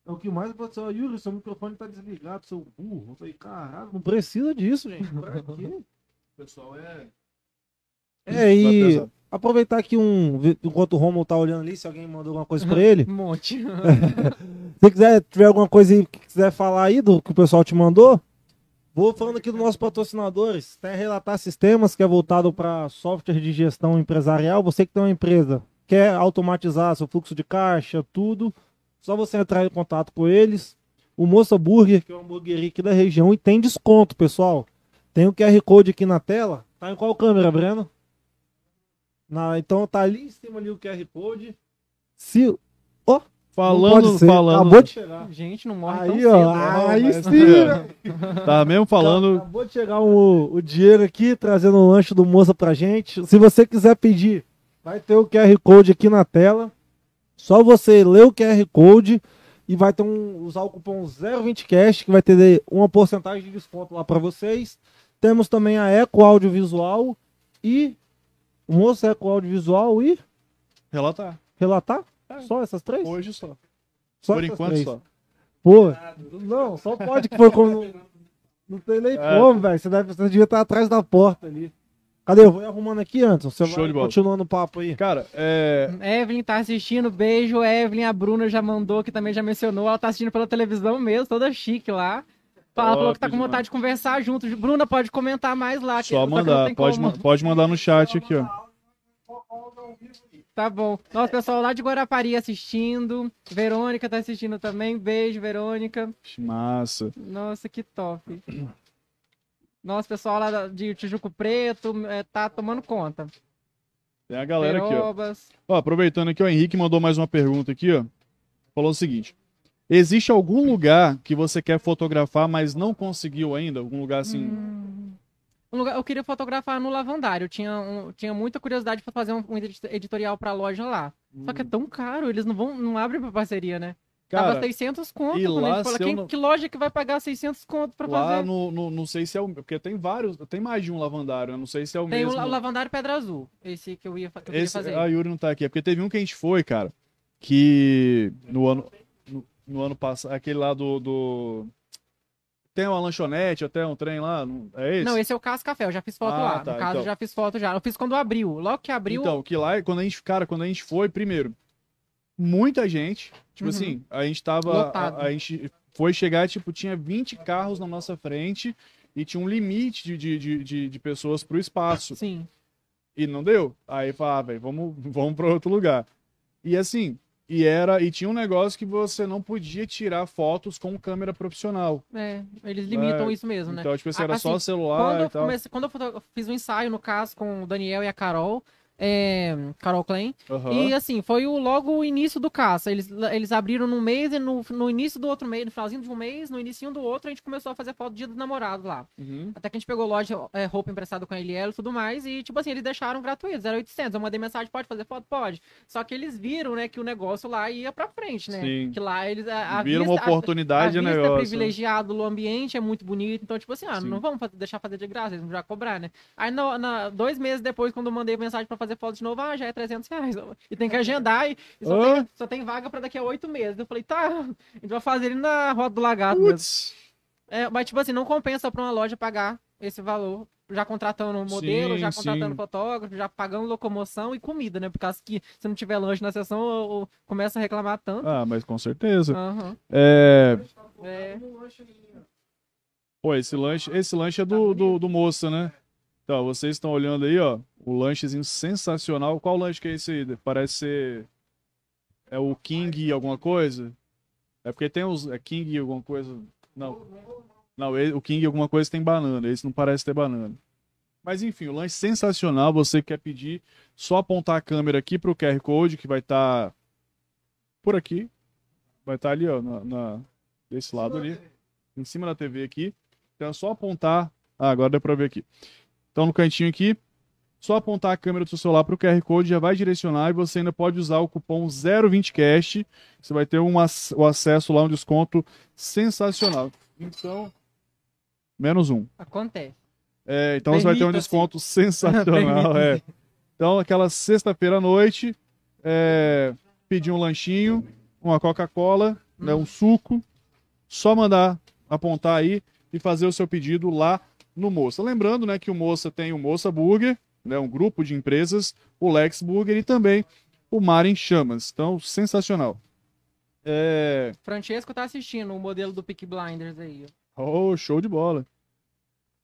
É o que mais aconteceu. Yuri, seu microfone tá desligado, seu burro. Eu falei, caralho, não precisa disso, gente. Pra quê?
O pessoal é.
É, e aproveitar que um. Enquanto o Romulo tá olhando ali, se alguém mandou alguma coisa pra ele.
Um monte.
Se quiser, tiver alguma coisa aí que quiser falar aí do que o pessoal te mandou, vou falando aqui dos nossos patrocinadores. Tem a Relatar Sistemas, que é voltado para software de gestão empresarial. Você que tem uma empresa, quer automatizar seu fluxo de caixa, tudo, só você entrar em contato com eles. O Moça Burger, que é uma hamburgueria aqui da região, e tem desconto, pessoal. Tem o QR Code aqui na tela. Tá em qual câmera, Breno? Na, então tá ali em cima ali o QR Code. Se, não
Falando, falando.
Acabou de chegar.
Gente, não morre tão
Aí,
cedo.
ó.
Não,
Aí
mas-
sim, né?
Tá mesmo falando.
Acabou de chegar o, o Diego aqui, trazendo o lanche do moça pra gente. Se você quiser pedir, vai ter o QR Code aqui na tela. Só você ler o QR Code e vai ter um, usar o cupom 020cash, que vai ter uma porcentagem de desconto lá pra vocês. Temos também a Eco Audiovisual e o moço Eco Audiovisual e
Relatar.
relatar?
É.
Só essas três?
Hoje só.
Só
Por enquanto
três.
só.
Pô, não, só pode que foi como. Não tem nem
É.
como, velho. Você, deve- você devia estar atrás da porta ali. Cadê? Eu vou ir arrumando aqui antes. Você
Show
vai
de bola.
continuando o papo aí.
Cara, é.
Evelyn tá assistindo, beijo. Evelyn, a Bruna já mandou, que também já mencionou. Ela tá assistindo pela televisão mesmo, toda chique lá. Ela
Top
falou que tá com vontade de conversar junto. Bruna, pode comentar mais lá.
Só
que
mandar. Pode,
como.
pode mandar no chat aqui, ó.
Tá bom. Nosso pessoal lá de Guarapari assistindo. Verônica tá assistindo também. Beijo, Verônica.
Massa.
Nossa, que top. Nosso pessoal lá de Tijuco Preto é, tá tomando conta.
Tem a galera aqui, ó.
Perobas.
Ó, aproveitando aqui, o Henrique mandou mais uma pergunta aqui, ó. Falou o seguinte: Existe algum lugar que você quer fotografar, mas não conseguiu ainda? Algum lugar assim?
Hum. Um lugar, eu queria fotografar no lavandário. Eu tinha, um- tinha muita curiosidade pra fazer um, um edit- editorial pra loja lá. Só que é tão caro, eles não vão, não abrem pra parceria, né? Tava
Cara,
600 conto.
e
a
lá,
fala, quem-
não-
Que loja que vai pagar 600 conto pra
lá
fazer?
no, no- não sei se é o. Porque tem vários, tem mais de um lavandário, eu não sei se é o
Tem
mesmo.
la- o lavandário Pedra Azul. Esse que eu ia que eu
Esse,
fazer.
a Yuri não tá aqui, é porque teve um que a gente foi, cara, que no ano, no, no ano passado, aquele lá do, do- Tem uma lanchonete, até um trem lá, não- é esse?
Não, esse é o Caso Café, eu já fiz foto
Ah,
lá.
tá,
no caso,
então.
já fiz foto já. Eu fiz quando abriu. Logo que abriu,
Então, que lá, quando a gente, cara, quando a gente foi, primeiro, muita gente, tipo
Uhum.
assim, a gente tava,
Lotado.
a, a gente foi chegar, tipo, tinha 20 carros na nossa frente e tinha um limite de, de, de, de, de pessoas pro espaço.
sim.
E não deu. Aí falava, ah, velho, vamos, vamos para outro lugar. E assim, e era, e tinha um negócio que você não podia tirar fotos com câmera profissional.
É, eles limitam
É,
isso mesmo, né?
Então, tipo assim, era só
assim,
celular
Quando
e
eu,
tal.
comecei, quando eu fiz um ensaio, no caso, com o Daniel e a Carol, é, Carol Klein,
Aham.
e assim, foi o, logo o início do caça. Eles, eles abriram no mês e no, no início do outro mês, no finalzinho de um mês, no início do outro, a gente começou a fazer foto do dia do namorado lá.
Uhum.
Até que a gente pegou loja, é, roupa emprestada com a Eliel e tudo mais, e tipo assim, eles deixaram gratuitos, era 800. Eu mandei mensagem, pode fazer foto? Pode. Só que eles viram, né, que o negócio lá ia pra frente, né?
Sim.
Que lá eles... A, a
Vira uma
vista- a-
oportunidade
a
de
vista é
negócio.
privilegiado, o ambiente é muito bonito, então, tipo assim, ah,
Sim.
não vamos deixar fazer de graça, eles vão já cobrar, né? Aí, no- na, dois meses depois, quando eu mandei mensagem pra fazer foto de novo, ah, já é 300 reais. E tem que agendar, e, e só,
Ah.
tem, só tem vaga pra daqui a oito meses. Eu falei, tá, a gente vai fazer ele na Rota do Lagarto. É, mas, tipo assim, não compensa pra uma loja pagar esse valor. Já contratando um modelo,
Sim,
já contratando
sim.
fotógrafo, já pagando locomoção e comida, né? Por causa que se não tiver lanche na sessão, eu, eu começo a reclamar tanto.
Ah, mas com certeza.
Aham.
É,
É.
Pô, esse lanche, esse lanche é do, do, do moça, né? Então, vocês estão olhando aí, ó. O lanchezinho sensacional. Qual lanche que é esse aí? Parece ser é o King alguma coisa? É porque tem os. É King alguma coisa. Não. Não, ele- o King alguma coisa tem banana. Esse não parece ter banana. Mas enfim, o lanche sensacional. Você quer pedir, só apontar a câmera aqui pro QR Code, que vai estar por aqui. Vai estar ali, ó, na, na- desse lado ali. Em cima da TV aqui. Então é só apontar. Ah, agora dá pra ver aqui. Então no cantinho aqui, só apontar a câmera do seu celular pro QR Code, já vai direcionar e você ainda pode usar o cupom 020cast. Você vai ter um, o acesso lá, um desconto sensacional. Então, menos um.
Acontece.
É, então você vai ter um desconto sensacional. é. Então, aquela sexta-feira à noite, é, pedir um lanchinho, uma Coca-Cola, né, um suco, só mandar apontar aí e fazer o seu pedido lá no Moça. Lembrando né, que o Moça tem o Moça Burger, né, um grupo de empresas, o Lex Burger e também o Mar em Chamas. Então, sensacional. É...
Francesco tá assistindo o modelo do Peak Blinders aí. ó.
Oh, show de bola.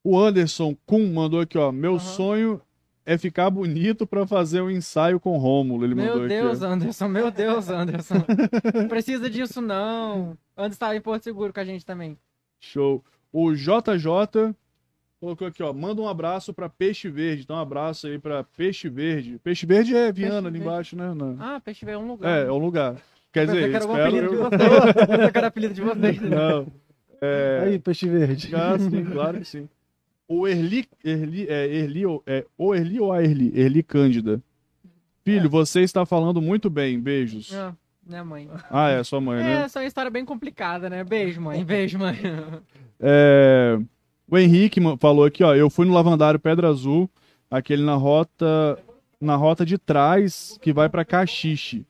O Anderson Kuhn mandou aqui, ó. Meu
Aham.
sonho é ficar bonito pra fazer um ensaio com Rômulo. Ele mandou
Meu Deus,
aqui.
Anderson, meu Deus, Anderson. Não precisa disso, não. Antes tá em Porto Seguro com a gente também.
Show. O JJ colocou aqui, ó. Manda um abraço pra Peixe Verde. Então, um abraço aí pra Peixe Verde. Peixe Verde é Viana ali
Verde.
embaixo, né? Na-
Ah, Peixe Veio é um lugar.
É, é um lugar. Quer dizer,
que era algum
espero
apelido de
eu...
vocês. Pensei que era apelido de vocês.
Não. É...
Aí, peixe verde.
Ah, sim, claro que sim. O Erli, Erli, é, Erli, ou- é, o Erli ou a Erli? Erli Cândida. Filho, você está falando muito bem, beijos.
Ah, minha mãe.
Ah, é, sua mãe,
É,
né?
essa é uma história bem complicada, né? Beijo, mãe. Beijo, mãe.
É, o Henrique falou aqui, ó, eu fui no Lavandário Pedra Azul, aquele na rota, na rota de trás que vai para Caxixe.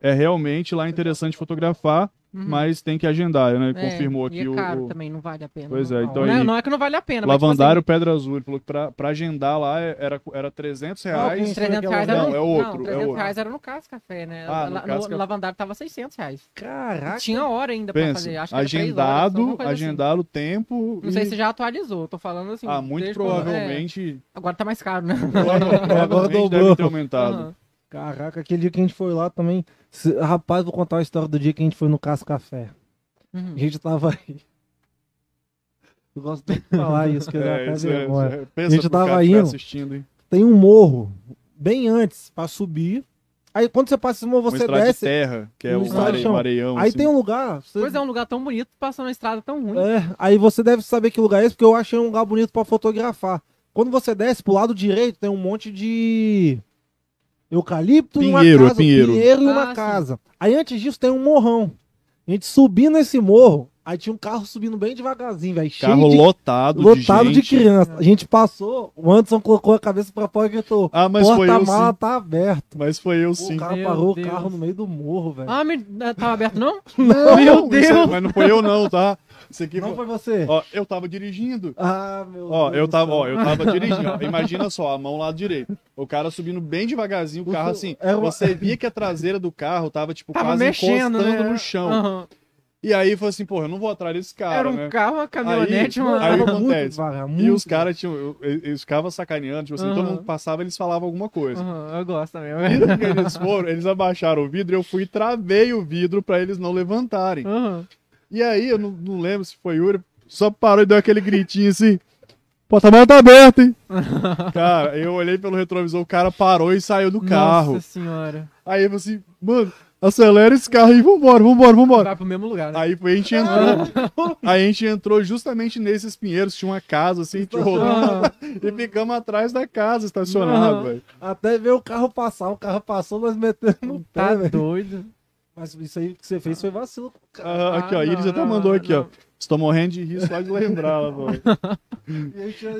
É realmente lá interessante fotografar,
Uhum.
mas tem que agendar, né?
É,
Confirmou
e
aqui
é
o,
caro
o
também, não vale a pena.
Pois
não.
é, então
não, é,
Henrique-
não é que não vale a pena, mas tipo
Lavandário
assim,
Pedra Azul. Ele falou que pra, pra agendar lá é- era, era 300 reais.
Que
300 reais
Não,
era no,
é outro,
Não,
é
300
outro.
reais era no Cas Café, né?
Ah, no
Lá-
Cas
no,
Café.
Lavandário tava 600 reais.
Caraca.
Tinha hora ainda pra
Pensa,
fazer. Acho que horas,
agendado,
coisa assim.
agendado o tempo.
Não sei
e-
se já atualizou, tô falando assim.
Ah, muito provavelmente.
é, agora tá mais caro, né?
provavelmente
dobrou.
deve ter aumentado.
Aham.
Caraca, aquele dia que a gente foi lá também. Se- Rapaz, vou contar a história do dia que a gente foi no Cas Café.
Uhum.
A gente tava aí. Eu gosto de falar isso, que dá
É,
até
isso é- é-
A gente tava
tá
indo.
assistindo, hein?
Tem um morro bem antes pra subir. Aí quando você passa esse morro,
Uma
você
estrada
desce.
de terra, que é
Um
o mare, mareião.
Aí
assim.
tem um lugar. você-
Pois é, um lugar tão bonito, passando uma estrada tão ruim.
É, aí você deve saber que lugar é esse, porque eu achei um lugar bonito pra fotografar. Quando você desce pro lado direito, tem um monte de eucalipto e uma
Pinheiro, é
casa.
pinheiro.
e uma
Ah, sim.
casa. Aí antes disso tem um morrão. A gente subindo nesse morro, aí tinha um carro subindo bem devagarzinho, velho. Cheio
Carro
de,
lotado,
lotado
de
de, criança. A gente passou, o Anderson colocou a cabeça pra fora e gritou:
Ah, mas foi eu
Porta-mala
sim.
tá aberto.
Mas foi eu
O
sim.
cara
Meu
parou
Deus.
o carro no meio do morro, velho.
Ah, me... tava aberto não?
Não,
Meu Deus!
mas não foi eu não, tá? Isso aqui
Não
foi...
você?
Ó, eu tava dirigindo.
Ah, meu
Ó,
Deus
eu tava, ó, eu tava dirigindo. ó. Imagina só, a mão lá direito. O cara subindo bem devagarzinho, o carro assim.
uma-
Você via que a traseira do carro tava, tipo,
Tava
quase
mexendo,
encostando
né?
no chão.
Aham.
E aí foi assim, porra, eu não vou atrás desse cara,
Era um
né?
carro, uma caminhonete,
Aí-
uma...
aí acontece?
devagar,
E os caras tinham. Eles ficavam sacaneando, tipo assim, todo mundo passava eles falavam alguma coisa.
Eu gosto também.
E que eles foram, eles abaixaram o vidro, eu fui e travei o vidro pra eles não levantarem.
Aham.
E aí, eu não, não lembro se foi Yuri, só parou e deu aquele gritinho assim. Porta-mala tá aberta, hein? cara, eu olhei pelo retrovisor, o cara parou e saiu do carro.
Nossa senhora.
Aí eu falei assim, mano, acelera esse carro aí, vambora, vambora, vambora.
Vai pro mesmo lugar, né?
Aí a gente entrou. aí a gente entrou justamente nesses pinheiros, tinha uma casa assim, tipo, e ficamos atrás da casa estacionado, velho.
Até ver o carro passar, o carro passou, nós metemos no
Tá
pé, velho.
doido.
Mas isso aí que você fez foi vacilo.
Ah, aqui, ó,
Ah,
Iris
não,
até mandou aqui, ó.
não.
Estou morrendo de rir só de lembrar, lá.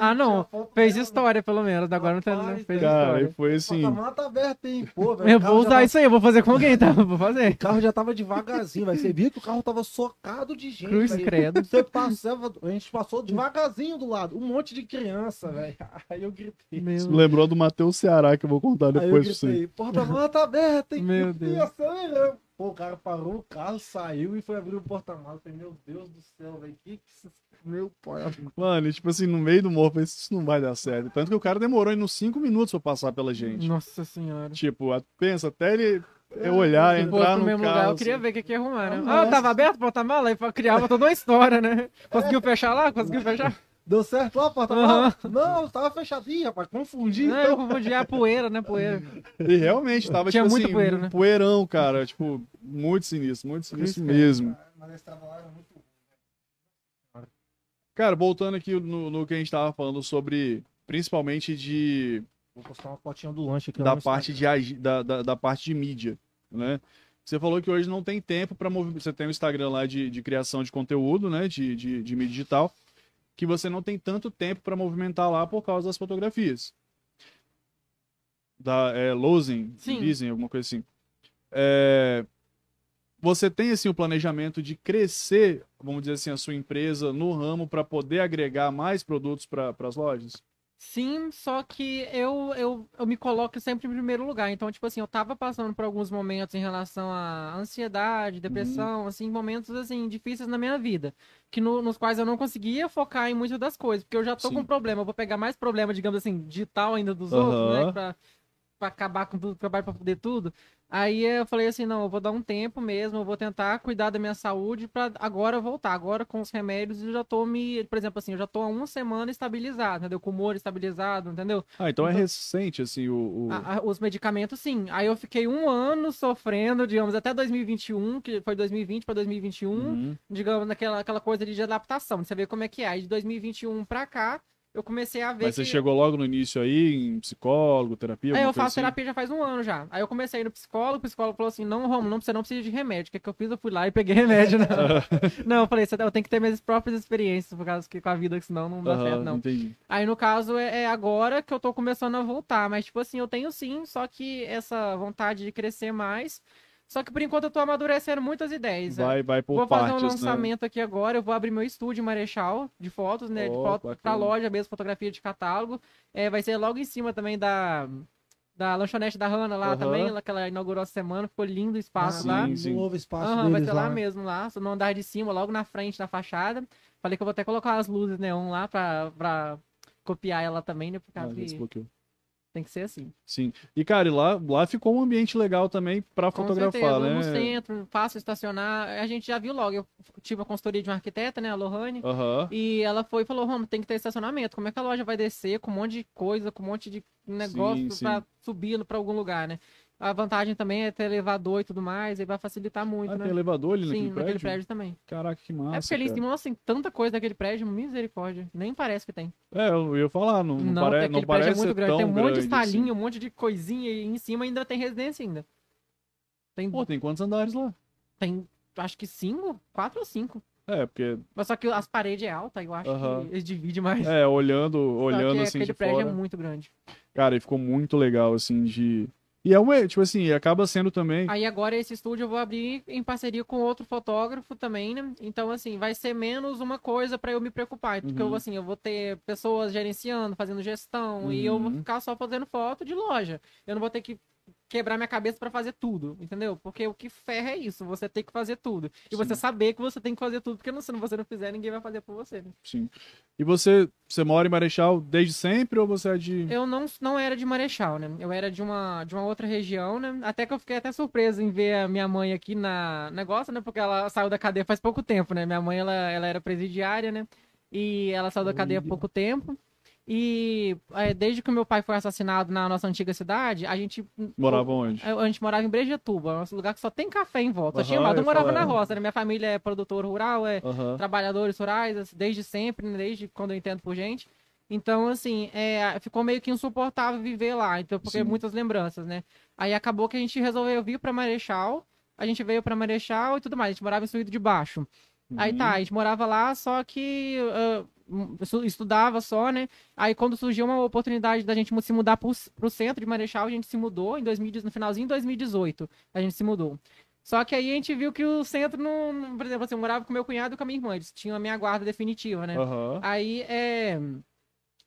Ah, não. Fez história, pelo menos. Agora não tá, fez
Cara,
história.
e foi assim.
A mata aberta, hein? Pô, velho.
Eu
o
vou usar
tava-
isso aí, eu vou fazer com alguém, tá? Vou
O
fazer.
carro já tava devagarzinho, velho. Você via que o carro tava socado de gente.
Cruz
velho.
credo.
Você passava, a gente passou devagarzinho do lado. Um monte de criança, velho. Aí eu gritei.
Isso me lembrou do Matheus Ceará que eu vou contar
Aí eu
depois pra você.
gritei, porta-mala tá aberta, hein?
Meu
E
Deus.
Pô, o cara parou o carro, saiu e foi abrir o porta-mala. Eu Falei, meu Deus do céu, velho. Que que. Meu pai.
Mano, e, tipo assim, no meio do morro, eu falei, isso não vai dar certo. Tanto que o cara demorou aí uns 5 minutos pra passar pela gente.
Nossa senhora.
Tipo, pensa, até ele Eu olhar,
fosse
entrar
no
no
mesmo
carro.
lugar, eu queria
assim.
ver o que, que ia arrumar, né?
Nossa.
Ah, tava aberto o porta-mala? Aí criava toda uma história, né? Conseguiu fechar lá? Conseguiu fechar?
Deu certo lá, porta-mala? Não, tava fechadinho, rapaz. Confundi.
Não,
então.
eu confundi a poeira, né? Poeira.
E realmente tava,
Tinha
tipo
muito
assim,
poeira,
um
né?
poeirão, cara. Tipo, muito sinistro, muito sinistro mesmo.
Mas esse trabalho era muito
Cara, voltando aqui no, no que a gente tava falando sobre, principalmente de
Vou postar uma fotinha do lanche aqui.
da parte de da, da, da parte de mídia, né? Você falou que hoje não tem tempo para movimentar. Você tem o Instagram lá de, de criação de conteúdo, né? De, de, de mídia digital, que você não tem tanto tempo para movimentar lá por causa das fotografias. Da é, Lozen,
Sim.
dizem, alguma coisa assim. É, você tem assim o planejamento de crescer, vamos dizer assim, a sua empresa no ramo para poder agregar mais produtos para as lojas?
Sim, só que eu, eu, eu me coloco sempre em primeiro lugar. Então, tipo assim, eu tava passando por alguns momentos em relação à ansiedade, depressão, assim, momentos, assim, difíceis na minha vida. Que no- nos quais eu não conseguia focar em muitas das coisas. Porque eu já tô
Sim.
com problema. Eu vou pegar mais problema, digamos assim, digital ainda dos outros,
Aham.
né? Pra, pra acabar com tudo, trabalho pra poder tudo. Aí eu falei assim, não, eu vou dar um tempo mesmo, eu vou tentar cuidar da minha saúde pra agora voltar. Agora com os remédios eu já tô me, por exemplo assim, eu já tô há uma semana estabilizado, entendeu? Com o humor estabilizado, entendeu?
Ah, então, é
Então-
recente assim o, o-
A- a- os medicamentos, sim. Aí eu fiquei um ano sofrendo, digamos, até 2021, que foi 2020 para 2021,
Uhum.
digamos, naquela aquela coisa de adaptação, de você ver como é que é. Aí de 2021 pra cá, eu comecei a ver
Mas você
que...
chegou logo no início aí, em psicólogo, terapia?
É, eu faço
assim?
terapia já faz um ano já. Aí eu comecei no psicólogo, o psicólogo falou assim: não, Romo, não, você não precisa de remédio. O que, que eu fiz? Eu fui lá e peguei remédio. Não, não eu falei, "Você- eu tenho que ter minhas próprias experiências, por causa que com a vida, que senão não dá certo, não.
Entendi.
Aí, no caso, é, é agora que eu tô começando a voltar. Mas, tipo assim, eu tenho sim, só que essa vontade de crescer mais. Só que por enquanto eu tô amadurecendo muitas ideias.
Vai, vai por
vou
partes,
fazer um
né?
lançamento aqui agora. Eu vou abrir meu estúdio Marechal de fotos, né? de
Oh,
foto pra
bacana.
loja mesmo, fotografia de catálogo. É, vai ser logo em cima também da, da lanchonete da Hanna lá
Aham.
também, lá que ela inaugurou essa semana. Ficou lindo o espaço
sim,
lá.
sim.
sim. novo espaço
Aham, vai ser lá
lá.
mesmo, lá, no andar de cima, logo na frente da fachada. Falei que eu vou até colocar as luzes neon lá pra, pra copiar ela também, né? Por
Ah,
causa
já
que. Tem que ser assim.
Sim. E, cara, e lá, lá ficou um ambiente legal também pra
Com
fotografar,
certeza,
né?
no centro, fácil estacionar. A gente já viu logo. Eu tive a consultoria de uma arquiteta, né, a Lohane.
Aham.
E ela foi e falou, Romo, tem que ter estacionamento. Como é que a loja vai descer com um monte de coisa, com um monte de negócio pra subir pra algum lugar, né? A vantagem também é ter elevador e tudo mais, aí vai facilitar muito,
Ah,
né?
tem elevador ali naquele
Sim,
prédio?
naquele prédio também.
Caraca, que massa,
é porque ali em
cara.
cima, tem tanta coisa naquele prédio, misericórdia. Nem parece que tem.
É, eu ia falar, não, não, pare... não
prédio
parece
é muito grande. Tem um monte de
grande, assim.
um monte de coisinha e em cima ainda tem residência ainda. Tem,
Pô, tem quantos andares lá?
tem acho que cinco, quatro ou cinco.
É, porque,
Mas só que as paredes é alta, eu acho
Aham.
que eles dividem mais.
é, olhando,
Só
olhando
que
assim
aquele
de
prédio
fora.
é muito grande.
Cara, e ficou muito legal, assim, de... E é uma, tipo assim, acaba sendo também...
Aí agora esse estúdio eu vou abrir em parceria com outro fotógrafo também, né? Então, assim, vai ser menos uma coisa pra eu me preocupar. Porque eu,
Uhum.
assim, eu vou ter pessoas gerenciando, fazendo gestão, e eu vou
Uhum.
ficar só fazendo foto de loja. Eu não vou ter que quebrar minha cabeça pra fazer tudo, entendeu? Porque o que ferra é isso, você tem que fazer tudo. E você
Sim.
saber que você tem que fazer tudo, porque não- se você não fizer, ninguém vai fazer por você, né?
Sim. E você, você mora em Marechal desde sempre ou você é de...
Eu não, não era de Marechal, né? Eu era de uma, de uma outra região, né? Até que eu fiquei até surpreso em ver a minha mãe aqui na negócio, né? Porque ela saiu da cadeia faz pouco tempo, né? Minha mãe, ela, ela era presidiária, né? E ela saiu da cadeia há pouco tempo. E é, desde que o meu pai foi assassinado na nossa antiga cidade, a gente...
Morava onde?
A gente morava em Brejetuba, um lugar que só tem café em volta.
Aham,
Tinha
eu
morava na roça, né? Minha família é produtor rural, é
Aham.
trabalhadores rurais, assim, desde sempre, né, desde quando eu entendo por gente. Então, assim, é, ficou meio que insuportável viver lá, então, porque
Sim.
muitas lembranças, né? Aí acabou que a gente resolveu vir pra Marechal, a gente veio pra Marechal e tudo mais, a gente morava em Suído de Baixo. Aí
Uhum.
tá, a gente morava lá, só que estudava só, né? Aí quando surgiu uma oportunidade da gente se mudar pro, pro centro de Marechal, a gente se mudou em 2000, no finalzinho de 2018, a gente se mudou. Só que aí a gente viu que o centro não, por exemplo, assim, eu morava com meu cunhado e com a minha irmã, eles tinham a minha guarda definitiva, né?
Aham.
Aí é.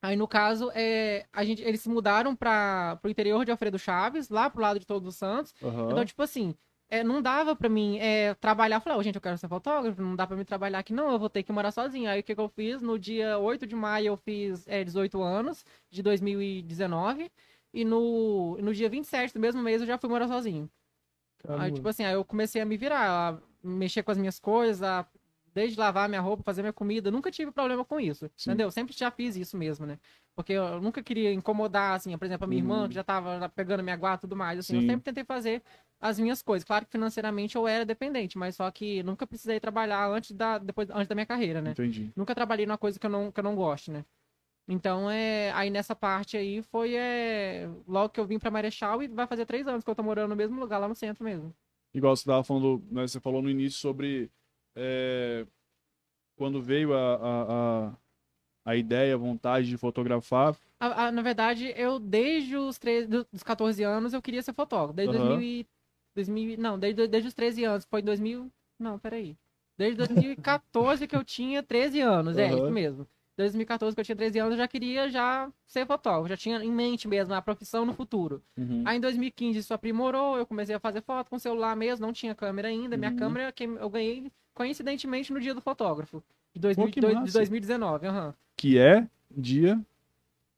Aí, no caso, é, a gente, eles se mudaram para o interior de Alfredo Chaves, lá pro lado de Todos os Santos.
Aham.
Então, tipo assim, é, não dava pra mim é, trabalhar. Eu falei, "Ô, gente, eu quero ser fotógrafo, não dá pra mim trabalhar aqui, não, eu vou ter que morar sozinho. Aí, o que, que eu fiz? No dia 8 de maio, eu fiz é, 18 anos, de 2019. E no, no dia 27 do mesmo mês, eu já fui morar sozinho. Aí, tipo assim, aí eu comecei a me virar, a mexer com as minhas coisas, a desde lavar minha roupa, fazer minha comida, nunca tive problema com isso,
Sim.
entendeu? Sempre já fiz isso mesmo, né? Porque eu nunca queria incomodar, assim, por exemplo, a minha irmã,
Uhum.
que já tava pegando minha guarda e tudo mais, assim, eu
Sim.
sempre tentei fazer as minhas coisas. Claro que financeiramente eu era dependente, mas só que nunca precisei trabalhar antes da, depois, antes da minha carreira, né?
Entendi.
Nunca trabalhei numa coisa que eu não, que eu não gosto, né? Então, é, aí nessa parte aí foi é, logo que eu vim pra Marechal e vai fazer três anos que eu tô morando no mesmo lugar, lá no centro mesmo.
Igual você tava falando, né, você falou no início sobre é, quando veio a, a, a, a ideia, a vontade de fotografar.
A- a- na verdade, eu desde os 13, do- dos 14 anos eu queria ser fotógrafo. Desde. 2000, e- 2000 e- não, desde, desde os 13 anos, foi em 2000, não, peraí. Desde 2014 que eu tinha 13 anos, é isso mesmo. 2014 que eu tinha 13 anos, eu já queria já ser fotógrafo, já tinha em mente mesmo a profissão no futuro.
Uhum.
Aí em 2015 isso aprimorou, eu comecei a fazer foto com celular mesmo, não tinha câmera ainda. Minha
Uhum.
câmera que eu ganhei coincidentemente no dia do fotógrafo. De, 2000,
Pô,
de 2019, aham.
Que é dia.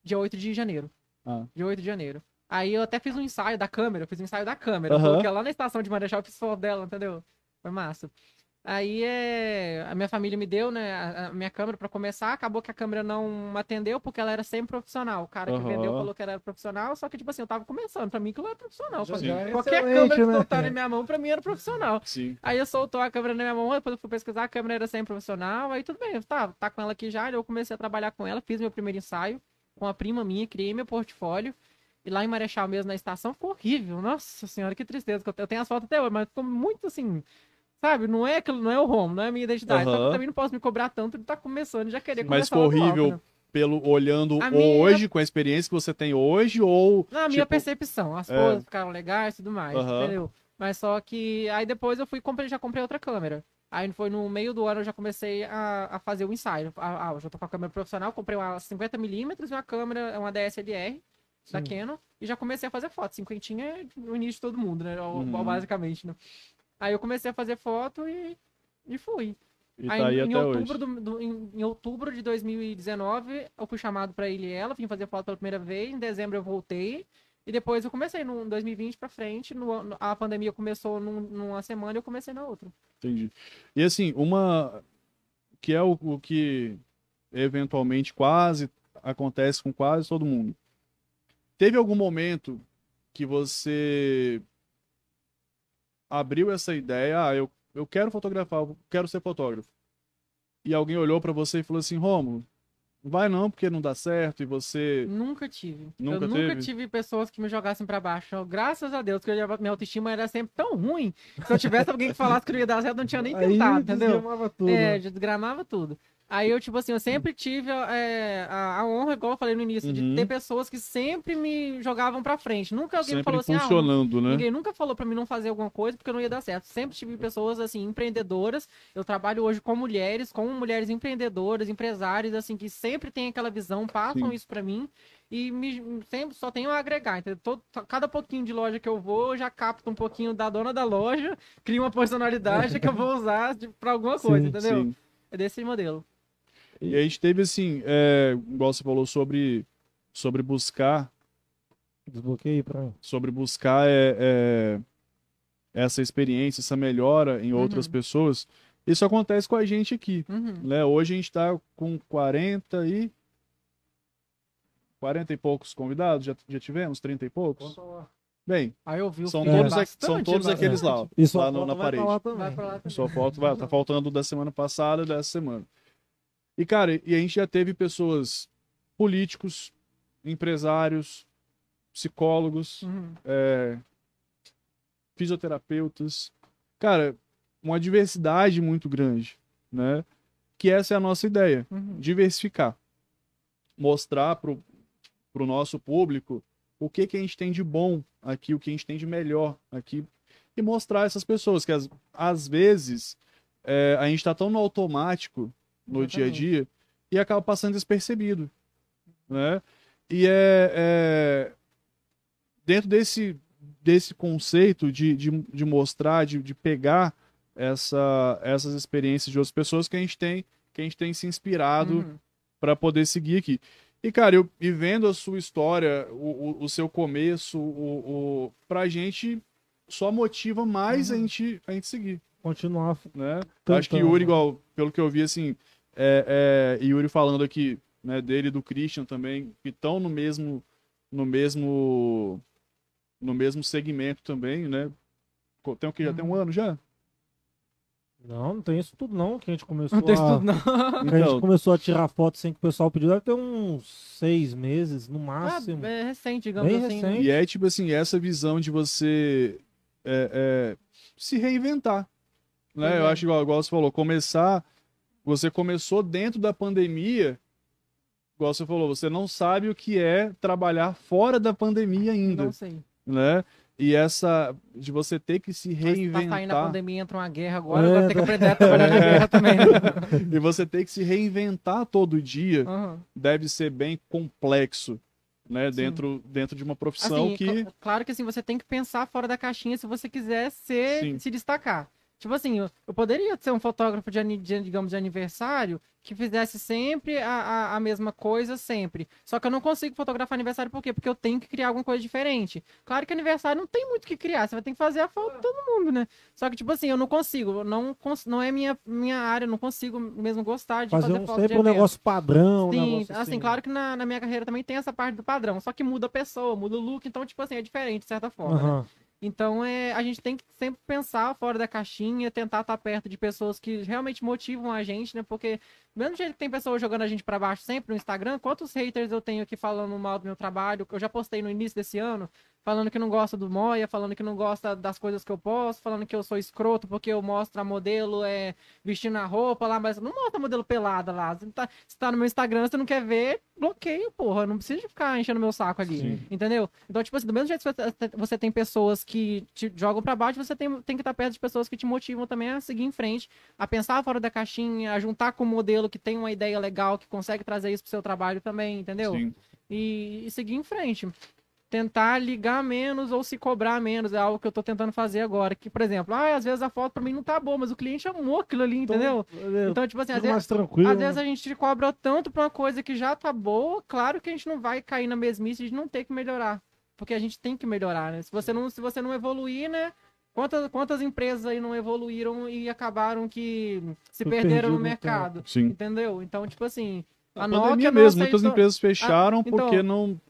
Dia 8 de janeiro.
Ah.
Dia 8 de janeiro. Aí eu até fiz um ensaio da câmera, eu fiz um ensaio da câmera.
Aham.
Porque lá na estação de Marechal eu fiz foto dela, entendeu? Foi massa. Aí é, a minha família me deu, né, a, a minha câmera pra começar. Acabou que a câmera não atendeu porque ela era sempre profissional. O cara que vendeu falou que ela era profissional, só que, tipo assim, eu tava começando. Pra mim, aquilo era profissional.
Já-
Sim.
já é
Qualquer
excelente,
câmera que
né?
soltar na minha mão, pra mim era profissional.
Sim.
Aí eu soltou a câmera na minha mão, depois eu fui pesquisar, a câmera era sempre profissional, aí tudo bem, tá, tá com ela aqui já, eu comecei a trabalhar com ela, fiz meu primeiro ensaio com a prima minha, criei meu portfólio, e lá em Marechal mesmo, na estação, ficou horrível, nossa senhora, que tristeza, eu tenho- as fotos até hoje, mas ficou muito assim, sabe, não é aquilo, não é o home, não é a minha identidade, só que
Aham.
eu também não posso me cobrar tanto de tá começando, já querer
Mas
começar
ficou
logo,
horrível
né?
pelo olhando
minha-
hoje, com a experiência que você tem hoje, ou.
Na minha
tipo,
percepção, as
é.
coisas ficaram legais e tudo mais,
Aham.
entendeu? Mas só que aí depois eu fui comprei, já comprei outra câmera. Aí foi no meio do ano eu já comecei a, a fazer o ensaio. Ah, ah, eu já tô com a câmera profissional, comprei uma 50mm e uma câmera, uma DSLR da
Sim.
Canon e já comecei a fazer foto. Cinquentinha é o início de todo mundo, né? O-
Uhum.
Basicamente, né? Aí eu comecei a fazer foto e, e fui.
E
Aí,
tá aí
em, outubro do- do- em, em outubro de 2019, eu fui chamado pra ele e ela, vim fazer foto pela primeira vez. Em dezembro eu voltei. E depois eu comecei no 2020 pra frente. no ano- a pandemia começou num- numa semana e eu comecei na outra.
Entendi. E assim, uma. Que é o, o que eventualmente quase acontece com quase todo mundo. Teve algum momento que você abriu essa ideia, ah, eu, eu quero fotografar, eu quero ser fotógrafo. E alguém olhou pra você e falou assim, Romulo, vai não, porque não dá certo, e você.
Nunca tive.
Nunca
eu nunca
teve?
tive pessoas que me jogassem pra baixo. Eu, graças a Deus, porque eu minha autoestima era sempre tão ruim. Se eu tivesse alguém que falasse que não ia dar certo, eu não tinha nem
Aí
tentado, entendeu?
desgramava tudo.
É,
né?
desgramava tudo. Aí eu, tipo assim, eu sempre tive é, a, a honra, igual eu falei no início,
Uhum.
de ter pessoas que sempre me jogavam pra frente. Nunca alguém
Sempre
falou assim, ah,
funcionando, né?
Ninguém nunca falou pra mim não fazer alguma coisa porque não ia dar certo. Sempre tive pessoas assim empreendedoras. Eu trabalho hoje com mulheres, com mulheres empreendedoras, empresárias assim que sempre têm aquela visão, passam
Sim.
isso pra mim e me sempre só tenho a agregar. Entendeu? Todo- cada pouquinho de loja que eu vou, eu já capto um pouquinho da dona da loja, crio uma personalidade que eu vou usar de, pra alguma coisa,
Sim,
entendeu?
Sim.
É desse modelo.
E a gente teve assim, é, igual você falou sobre, sobre buscar
Desbloqueei pra mim.
sobre buscar é, é, essa experiência, essa melhora em outras
Uhum.
pessoas. Isso acontece com a gente aqui.
Uhum.
Né? Hoje a gente está com 40 e. 40 e poucos convidados, já, já tivemos 30 e poucos? Bem,
Aí eu vi o
são todos,
bastante,
são todos
bastante.
aqueles lá,
sua
lá no-
foto
na
vai
parede.
pra lá também.
Vai pra lá também.
Só falta, vai, tá faltando da semana passada e dessa semana. E, cara, e a gente já teve pessoas, políticos, empresários, psicólogos,
Uhum.
é, fisioterapeutas. Cara, uma diversidade muito grande, né? Que essa é a nossa ideia,
Uhum.
diversificar. Mostrar pro, pro nosso público o que, que a gente tem de bom aqui, o que a gente tem de melhor aqui. E mostrar essas pessoas que às, às vezes é, a gente está tão no automático no dia a dia e acaba passando despercebido, né? E é, é dentro desse, desse conceito de, de, de mostrar, de, de pegar essa, essas experiências de outras pessoas que a gente tem, que a gente tem se inspirado
Uhum.
para poder seguir aqui. E, cara, eu e vendo a sua história, o, o, o seu começo, o, o, pra gente só motiva mais
Uhum.
a, gente, a gente seguir,
Continuar.
né?
Tentando,
Acho que Yuri,
né?
igual, pelo que eu vi, assim, é, é, Yuri falando aqui, né, dele e do Christian também, que estão no mesmo, no mesmo, no mesmo segmento também, né? Tem o que? Já tem um ano já?
Não, não tem isso tudo não, que a gente começou
Não tem
a...
estudo, não.
que a
Então.
gente começou a tirar foto sem que o pessoal pediu, deve ter uns seis meses, no
Ah,
máximo.
é recente, digamos
Bem
assim.
recente.
E é tipo assim, essa visão de você é, é, se reinventar. Né?
Pois
Eu
é.
acho igual, igual você falou, começar. Você começou dentro da pandemia, igual você falou, você não sabe o que é trabalhar fora da pandemia ainda.
Não sei.
Né? E essa de você ter que se
Mas tá saindo a
reinventar.
pandemia, entra uma guerra agora,
É,
agora tem que aprender a trabalhar na guerra também.
e você ter que se reinventar todo dia
Aham.
deve ser bem complexo, né?
Sim.
Dentro, dentro de uma profissão
Assim,
que.
cl- claro que assim, você tem que pensar fora da caixinha se você quiser ser,
Sim.
se destacar. Tipo assim, eu, eu poderia ser um fotógrafo de, de, digamos, de aniversário que fizesse sempre a, a, a mesma coisa, sempre. Só que eu não consigo fotografar aniversário por quê? Porque eu tenho que criar alguma coisa diferente. Claro que aniversário não tem muito o que criar, você vai ter que fazer a foto de todo mundo, né? Só que, tipo assim, eu não consigo, não, não é minha, minha área, eu não consigo mesmo gostar de
Fazer
fazer
um,
foto
sempre um negócio padrão, um
Sim,
negócio
assim, claro que na, na minha carreira também tem essa parte do padrão, só que muda a pessoa, muda o look, então, tipo assim, é diferente, de certa forma, né? Então, é, a gente tem que sempre pensar fora da caixinha, tentar estar perto de pessoas que realmente motivam a gente, né? Porque, do mesmo jeito que tem pessoas jogando a gente pra baixo sempre no Instagram, quantos haters eu tenho aqui falando mal do meu trabalho, que eu já postei no início desse ano, falando que não gosta do Moia, falando que não gosta das coisas que eu posto, falando que eu sou escroto porque eu mostro a modelo é, vestindo a roupa lá, mas não mostra a modelo pelada lá. Você tá, você tá no meu Instagram, você não quer ver, bloqueio, porra. Não precisa ficar enchendo meu saco ali.
Sim.
Entendeu? Então, tipo assim, do mesmo jeito que você- você tem pessoas que te jogam pra baixo, você tem, tem que estar perto de pessoas que te motivam também a seguir em frente, a pensar fora da caixinha, a juntar com um modelo que tem uma ideia legal, que consegue trazer isso pro seu trabalho também, entendeu?
Sim.
e, e seguir em frente. Tentar ligar menos ou se cobrar menos é algo que eu tô tentando fazer agora. Que, por exemplo, ah, às vezes a foto pra mim não tá boa, mas o cliente amou aquilo ali, entendeu?
Então,
Então, tipo assim, às vezes, às vezes
né?
a gente te cobra tanto pra uma coisa que já tá boa, claro que a gente não vai cair na mesmice de não ter que melhorar. Porque a gente tem que melhorar, né? Se você não, se você não evoluir, né? Quantas, quantas empresas aí não evoluíram e acabaram que se perderam no mercado?
Sim.
Entendeu? Então, tipo assim,
A,
a Nokia
mesmo, muitas empresas fecharam
então-
porque não.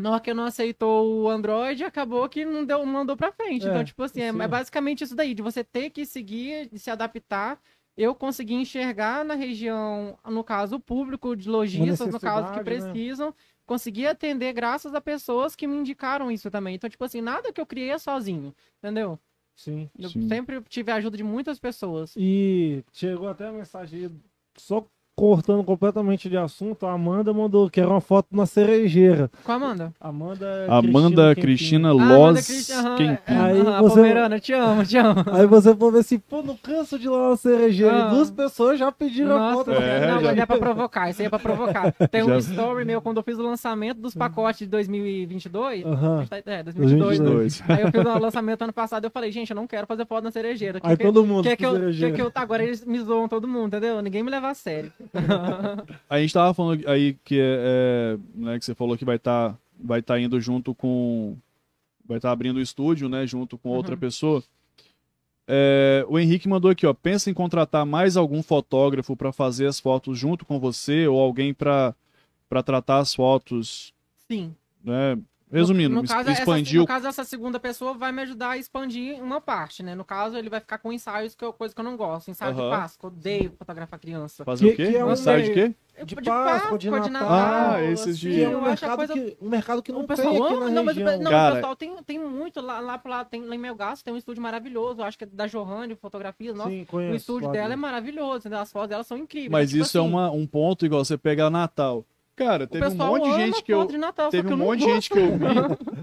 Nokia não aceitou o Android, acabou que não deu, não andou pra frente.
É,
então, tipo assim, é, é basicamente isso daí, de você ter que seguir, de se adaptar. Eu consegui enxergar na região, no caso, o público de lojistas, no caso, que
né?
precisam, consegui atender graças a pessoas que me indicaram isso também. Então, tipo assim, nada que eu criei é sozinho, entendeu?
Sim.
Eu
Sim.
sempre tive a ajuda de muitas pessoas.
E chegou até a mensagem só cortando completamente de assunto, a Amanda mandou que era uma foto na cerejeira.
Qual Amanda?
Amanda
Amanda
Quempin.
Cristina
Ah,
Loz
Amanda aham,
Kempin.
é,
Aí
aham,
você-
Pomerana, te amo, te amo.
Aí você for ver assim, pô, não canso de ir lá na cerejeira.
Ah.
E duas pessoas já pediram a
Nossa,
foto.
É,
não,
já-
mas é pra provocar, isso aí é pra provocar. Tem um story meu quando eu fiz o lançamento dos pacotes de 2022.
Aham.
É, 2022.
22.
Aí eu fiz o lançamento ano passado eu falei, gente, eu não quero fazer foto na cerejeira.
Aí
que,
todo mundo
que, que, eu, que, que eu, agora eles me zoam todo mundo, entendeu? Ninguém me leva a sério.
A gente tava falando aí que é, é, né, que você falou que vai estar vai tá indo junto com vai estar abrindo o estúdio, né, junto com outra
Uhum.
pessoa. É, o Henrique mandou aqui, ó, pensa em contratar mais algum fotógrafo para fazer as fotos junto com você ou alguém para para tratar as fotos,
Sim.
né? Resumindo,
no, no caso, essa,
expandir
no
o
caso, essa segunda pessoa vai me ajudar a expandir uma parte, né? No caso, ele vai ficar com ensaios, que é coisa que eu não gosto. Ensaio de
Aham.
Páscoa, odeio fotografar criança.
fazer
Que-
o quê?
que é um
Ensaio de quê?
De Páscoa, de Natal.
Ah, esses de-
Que é
eu
um
acho a
mercado,
coisa
que, um mercado que não
o
tem
pessoal
aqui
ama,
na
não, mas o
região.
não,
Cara-
o pessoal tem, tem muito lá, lá, lá tem, lá em Melgaço tem um estúdio maravilhoso, eu acho que é da Johanne, fotografia, nossa,
Sim,
o
conheço,
estúdio
lá
dela é maravilhoso, as fotos dela são incríveis.
Mas
tipo
isso é
assim,
uma, um ponto igual você pega Natal. Cara, teve um monte de gente que eu
de Natal,
teve
que
um monte de gente que eu vi,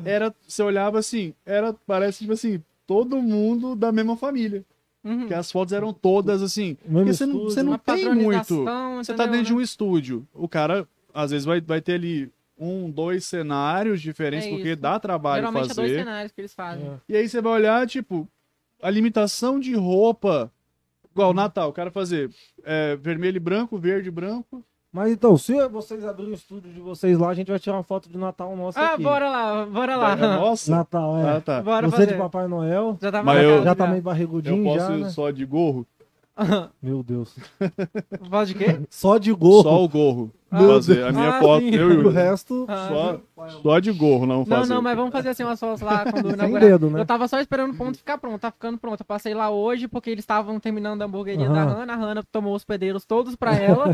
era, você olhava assim, era, parece tipo assim, todo mundo da mesma família.
Uhum.
Que as fotos eram todas assim. Porque você não, você não tem muito. Você tá dentro de
né?
um estúdio. O cara, às vezes, vai, vai ter ali um, dois cenários diferentes,
É
porque dá trabalho
Geralmente é dois
fazer.
cenários que eles fazem.
É.
E aí você vai olhar, tipo, a limitação de roupa. Igual Natal, o cara fazer é, vermelho e branco, verde e branco,
Mas então, se vocês abrirem o estúdio de vocês lá, a gente vai tirar uma foto de Natal nosso
Ah,
aqui.
bora lá, bora lá.
Nossa.
Natal, é.
Ah, tá.
Bora
Você
fazer.
de Papai Noel.
Já tá
Mas eu-
Já tá meio
Eu
barrigudinho
posso
já,
ir
né?
só de gorro?
Meu Deus.
Voz de quê?
Só de gorro.
Só o gorro.
Ah,
fazer. A minha
ah,
foto,
sim.
eu e
O
o
resto,
Ah,
Só, só de gorro, não
Não,
fazer.
não, mas vamos fazer assim umas fotos lá quando inaugurar.
dedo, né?
Eu tava só esperando o ponto ficar pronto, tá ficando pronto. Eu passei lá hoje porque eles estavam terminando a hamburgueria da
Aham.
Hannah. A Hannah tomou os pedreiros todos pra ela.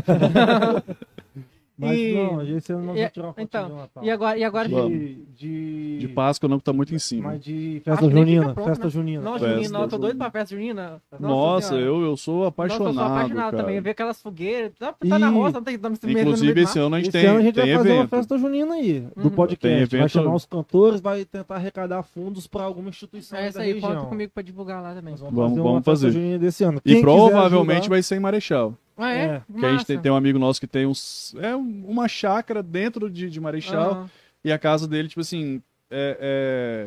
Mas
E-
não, esse ano nós
e-
vamos tirar uma foto
então,
de Natal.
e agora, e agora
Vamos.
de, de...
De Páscoa não, que tá muito em cima.
Mas de festa
que fica
junina.
pronto,
festa
né?
junina.
Não,
Festa
Junina, não, eu tô doido pra festa junina.
Nossa,
Senhora.
eu, eu sou
Nossa,
apaixonado.
eu sou apaixonado
cara.
também. Ver aquelas fogueiras. Tá, tá na roça, não tem não, se mesmo no
Inclusive,
do
esse ano a gente
Esse
tem,
ano a gente
tem
vai fazer uma
evento.
festa junina aí, do
Uhum.
Tem
podcast. Vai
evento-
chamar os cantores, vai tentar arrecadar fundos pra alguma instituição
É
aí
isso
da
aí,
região.
conta comigo pra divulgar lá também.
Nós
Vamos-
fazer uma
vamos
festa
fazer.
junina desse ano.
E
Quem
provavelmente vai ser em Marechal.
Ah, é?
É,
Que a gente tem, tem um amigo nosso que tem uns, é um- uma chácara dentro de, de Marechal.
Aham.
E a casa dele, tipo assim, é,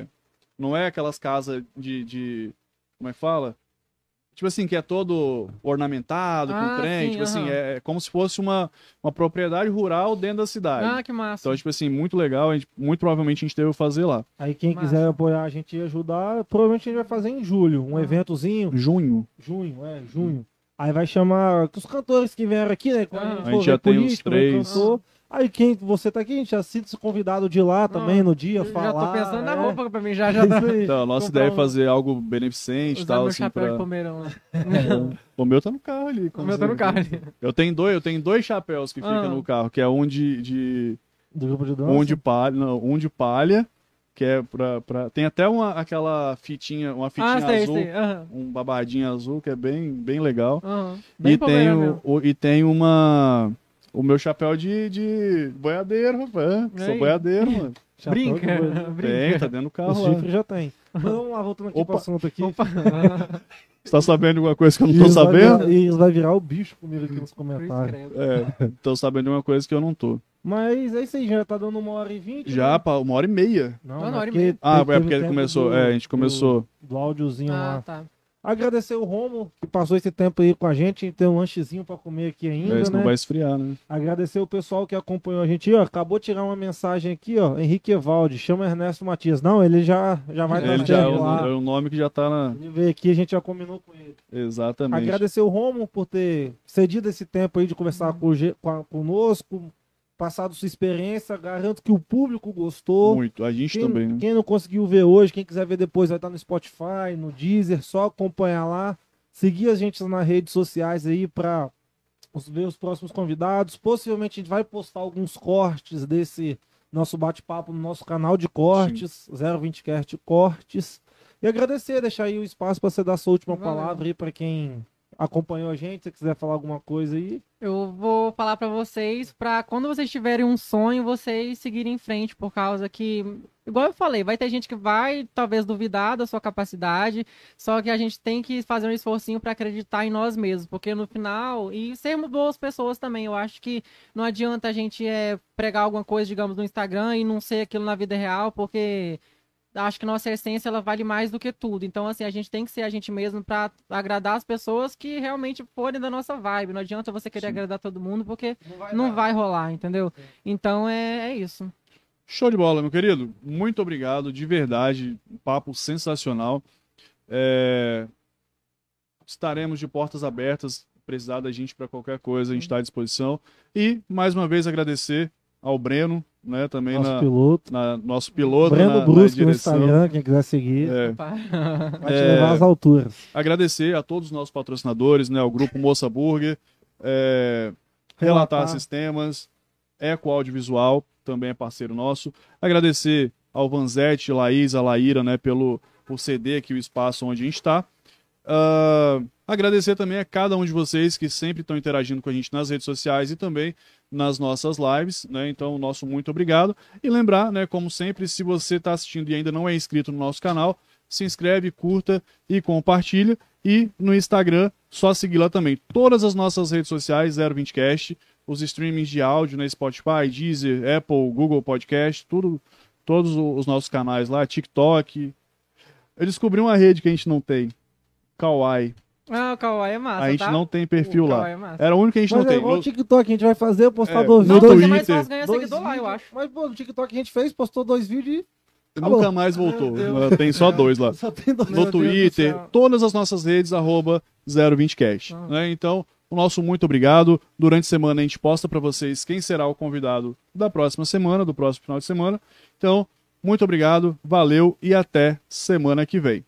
é- não é aquelas casas de, de- Como é que fala? Tipo assim, que é todo ornamentado,
Ah,
com trem.
sim,
tipo assim,
aham.
é como se fosse uma, uma propriedade rural dentro da cidade.
Ah, que massa.
Então, tipo assim, muito legal. A gente, muito provavelmente a gente deve fazer lá.
Aí quem
Massa.
quiser apoiar a gente e ajudar, provavelmente a gente vai fazer em julho. Um
Ah.
eventozinho.
Junho.
Junho, é, junho. Aí vai chamar os cantores que vieram aqui, né? Quando
Ah.
A gente
ver
já tem uns
político, né,
três.
cantor. Aí quem você tá aqui, a gente já sinta-se convidado de lá também no dia,
Eu
falar.
já tô pensando na
é.
roupa pra mim, já, já
É aí.
Então, a nossa ideia é
um-
fazer algo beneficente e tal,
meu
assim,
chapéu de
pra...
palmeirão lá.
O meu tá no carro ali.
O
como
meu tá
você
no carro ali.
Eu tenho dois, eu tenho dois chapéus que ficam
Ah.
no carro, que é um de, de
Do grupo de dança.
um de palha, não, um de palha, que é pra, pra tem até uma aquela fitinha, uma fitinha
Ah, sei,
azul,
sei. Aham.
um babadinho azul que é bem bem legal.
Aham. Bem
E tem o, o- e tem uma o meu chapéu de, de boiadeiro, rapaz. Sou
Aí.
boiadeiro, mano.
Chapéu
Brinca,
boi.
Tem,
brinca.
tá dentro do
O
carro lá.
chifre já tem. Mas vamos lá, voltando aqui
Opa.
pro assunto aqui.
Opa.
Você tá sabendo de alguma coisa que eu não tô
vai
sabendo?
virar- Isso vai virar o bicho comigo aqui nos comentários.
credo.
É, tô sabendo de uma coisa que eu não tô.
Mas é isso aí, já tá dando uma hora e vinte.
Já,
né?
pá, uma hora e meia.
Não,
Tá
mas
na hora e meia.
Ah, é porque começou,
do-
é, a gente começou.
Do, do áudiozinho
Ah,
lá.
tá.
Agradecer o Romo, que passou esse tempo aí com a gente. A gente tem um lanchezinho pra comer aqui ainda,
É, isso
né?
não vai esfriar, né?
Agradecer o pessoal que acompanhou a gente. Ó, acabou de tirar uma mensagem aqui, ó. Henrique Evaldi, chama Ernesto Matias. Não, ele já, já vai
Ele
dar
Ele já é o,
lá.
é o nome que já tá na.
Ele veio aqui, a gente já combinou com ele.
Exatamente.
Agradecer o Romo por ter cedido esse tempo aí de conversar com, G- com conosco, passado sua experiência. Garanto que o público gostou.
Muito. A gente
Quem,
também, né?
quem não conseguiu ver hoje, quem quiser ver depois, vai estar no Spotify, no Deezer, só acompanhar lá. Seguir a gente nas redes sociais aí para ver os próximos convidados. Possivelmente a gente vai postar alguns cortes desse nosso bate-papo no nosso canal de cortes, 020cast Cortes. E agradecer, deixar aí o espaço para você dar a sua última
Valeu.
palavra aí para quem acompanhou a gente, se quiser falar alguma coisa aí.
Eu vou falar pra vocês, pra quando vocês tiverem um sonho, vocês seguirem em frente, por causa que, igual eu falei, vai ter gente que vai talvez duvidar da sua capacidade, só que a gente tem que fazer um esforcinho pra acreditar em nós mesmos, porque no final, e sermos boas pessoas também, eu acho que não adianta a gente é, pregar alguma coisa, digamos, no Instagram e não ser aquilo na vida real, porque acho que nossa essência ela vale mais do que tudo. Então, assim, a gente tem que ser a gente mesmo pra agradar as pessoas que realmente forem da nossa vibe. Não adianta você querer
Sim.
agradar todo mundo, porque não vai rolar, entendeu? Então é, é isso.
Show de bola, meu querido. Muito obrigado, de verdade. Um papo sensacional. É, Estaremos de portas abertas. Precisar da gente para qualquer coisa, a gente está à disposição. E, mais uma vez, agradecer ao Breno, né? Também
Nosso
na,
piloto.
na- nosso piloto
Breno
na, na
Brusque no. Instagram, quem quiser seguir,
É,
vai te
É.
levar às alturas.
agradecer a todos os nossos patrocinadores, né? O Grupo Moça Burger, é, Relatar,
Relatar.
Sistemas, Eco Audiovisual, também é parceiro nosso. Agradecer ao Vanzetti, Laís, a Laíra, né? Pelo por ceder aqui o espaço onde a gente está. Ah, agradecer também a cada um de vocês que sempre estão interagindo com a gente nas redes sociais e também nas nossas lives, né? Então, nosso muito obrigado. E lembrar, né, como sempre, se você está assistindo e ainda não é inscrito no nosso canal, se inscreve, curta e compartilha. E no Instagram, só seguir lá também. Todas as nossas redes sociais, 020cast, os streamings de áudio, né, Spotify, Deezer, Apple, Google Podcast, tudo, todos os nossos canais lá, TikTok. Eu descobri uma rede que a gente não tem. Kawaii.
Ah, o Kawaii é massa,
A gente
tá?
não tem perfil
o
lá.
É massa.
Era o único que a gente
Mas
não
é
tem.
igual
No-
o TikTok, a gente vai fazer, postar
É,
dois
no
Não, mas
Twitter,
fácil ganhar
dois
seguidor lá, eu
vídeos.
acho.
Mas, pô, no TikTok a gente fez, postou dois vídeos e
Nunca
Acabou.
mais voltou.
Meu.
Tem só dois lá.
só tem dois.
Meu
no
do
Twitter, todas as nossas redes, arroba 020cast.
Ah.
Né? Então, o nosso muito obrigado. Durante a semana a gente posta para vocês quem será o convidado da próxima semana, do próximo final de semana. Então, muito obrigado, valeu e até semana que vem.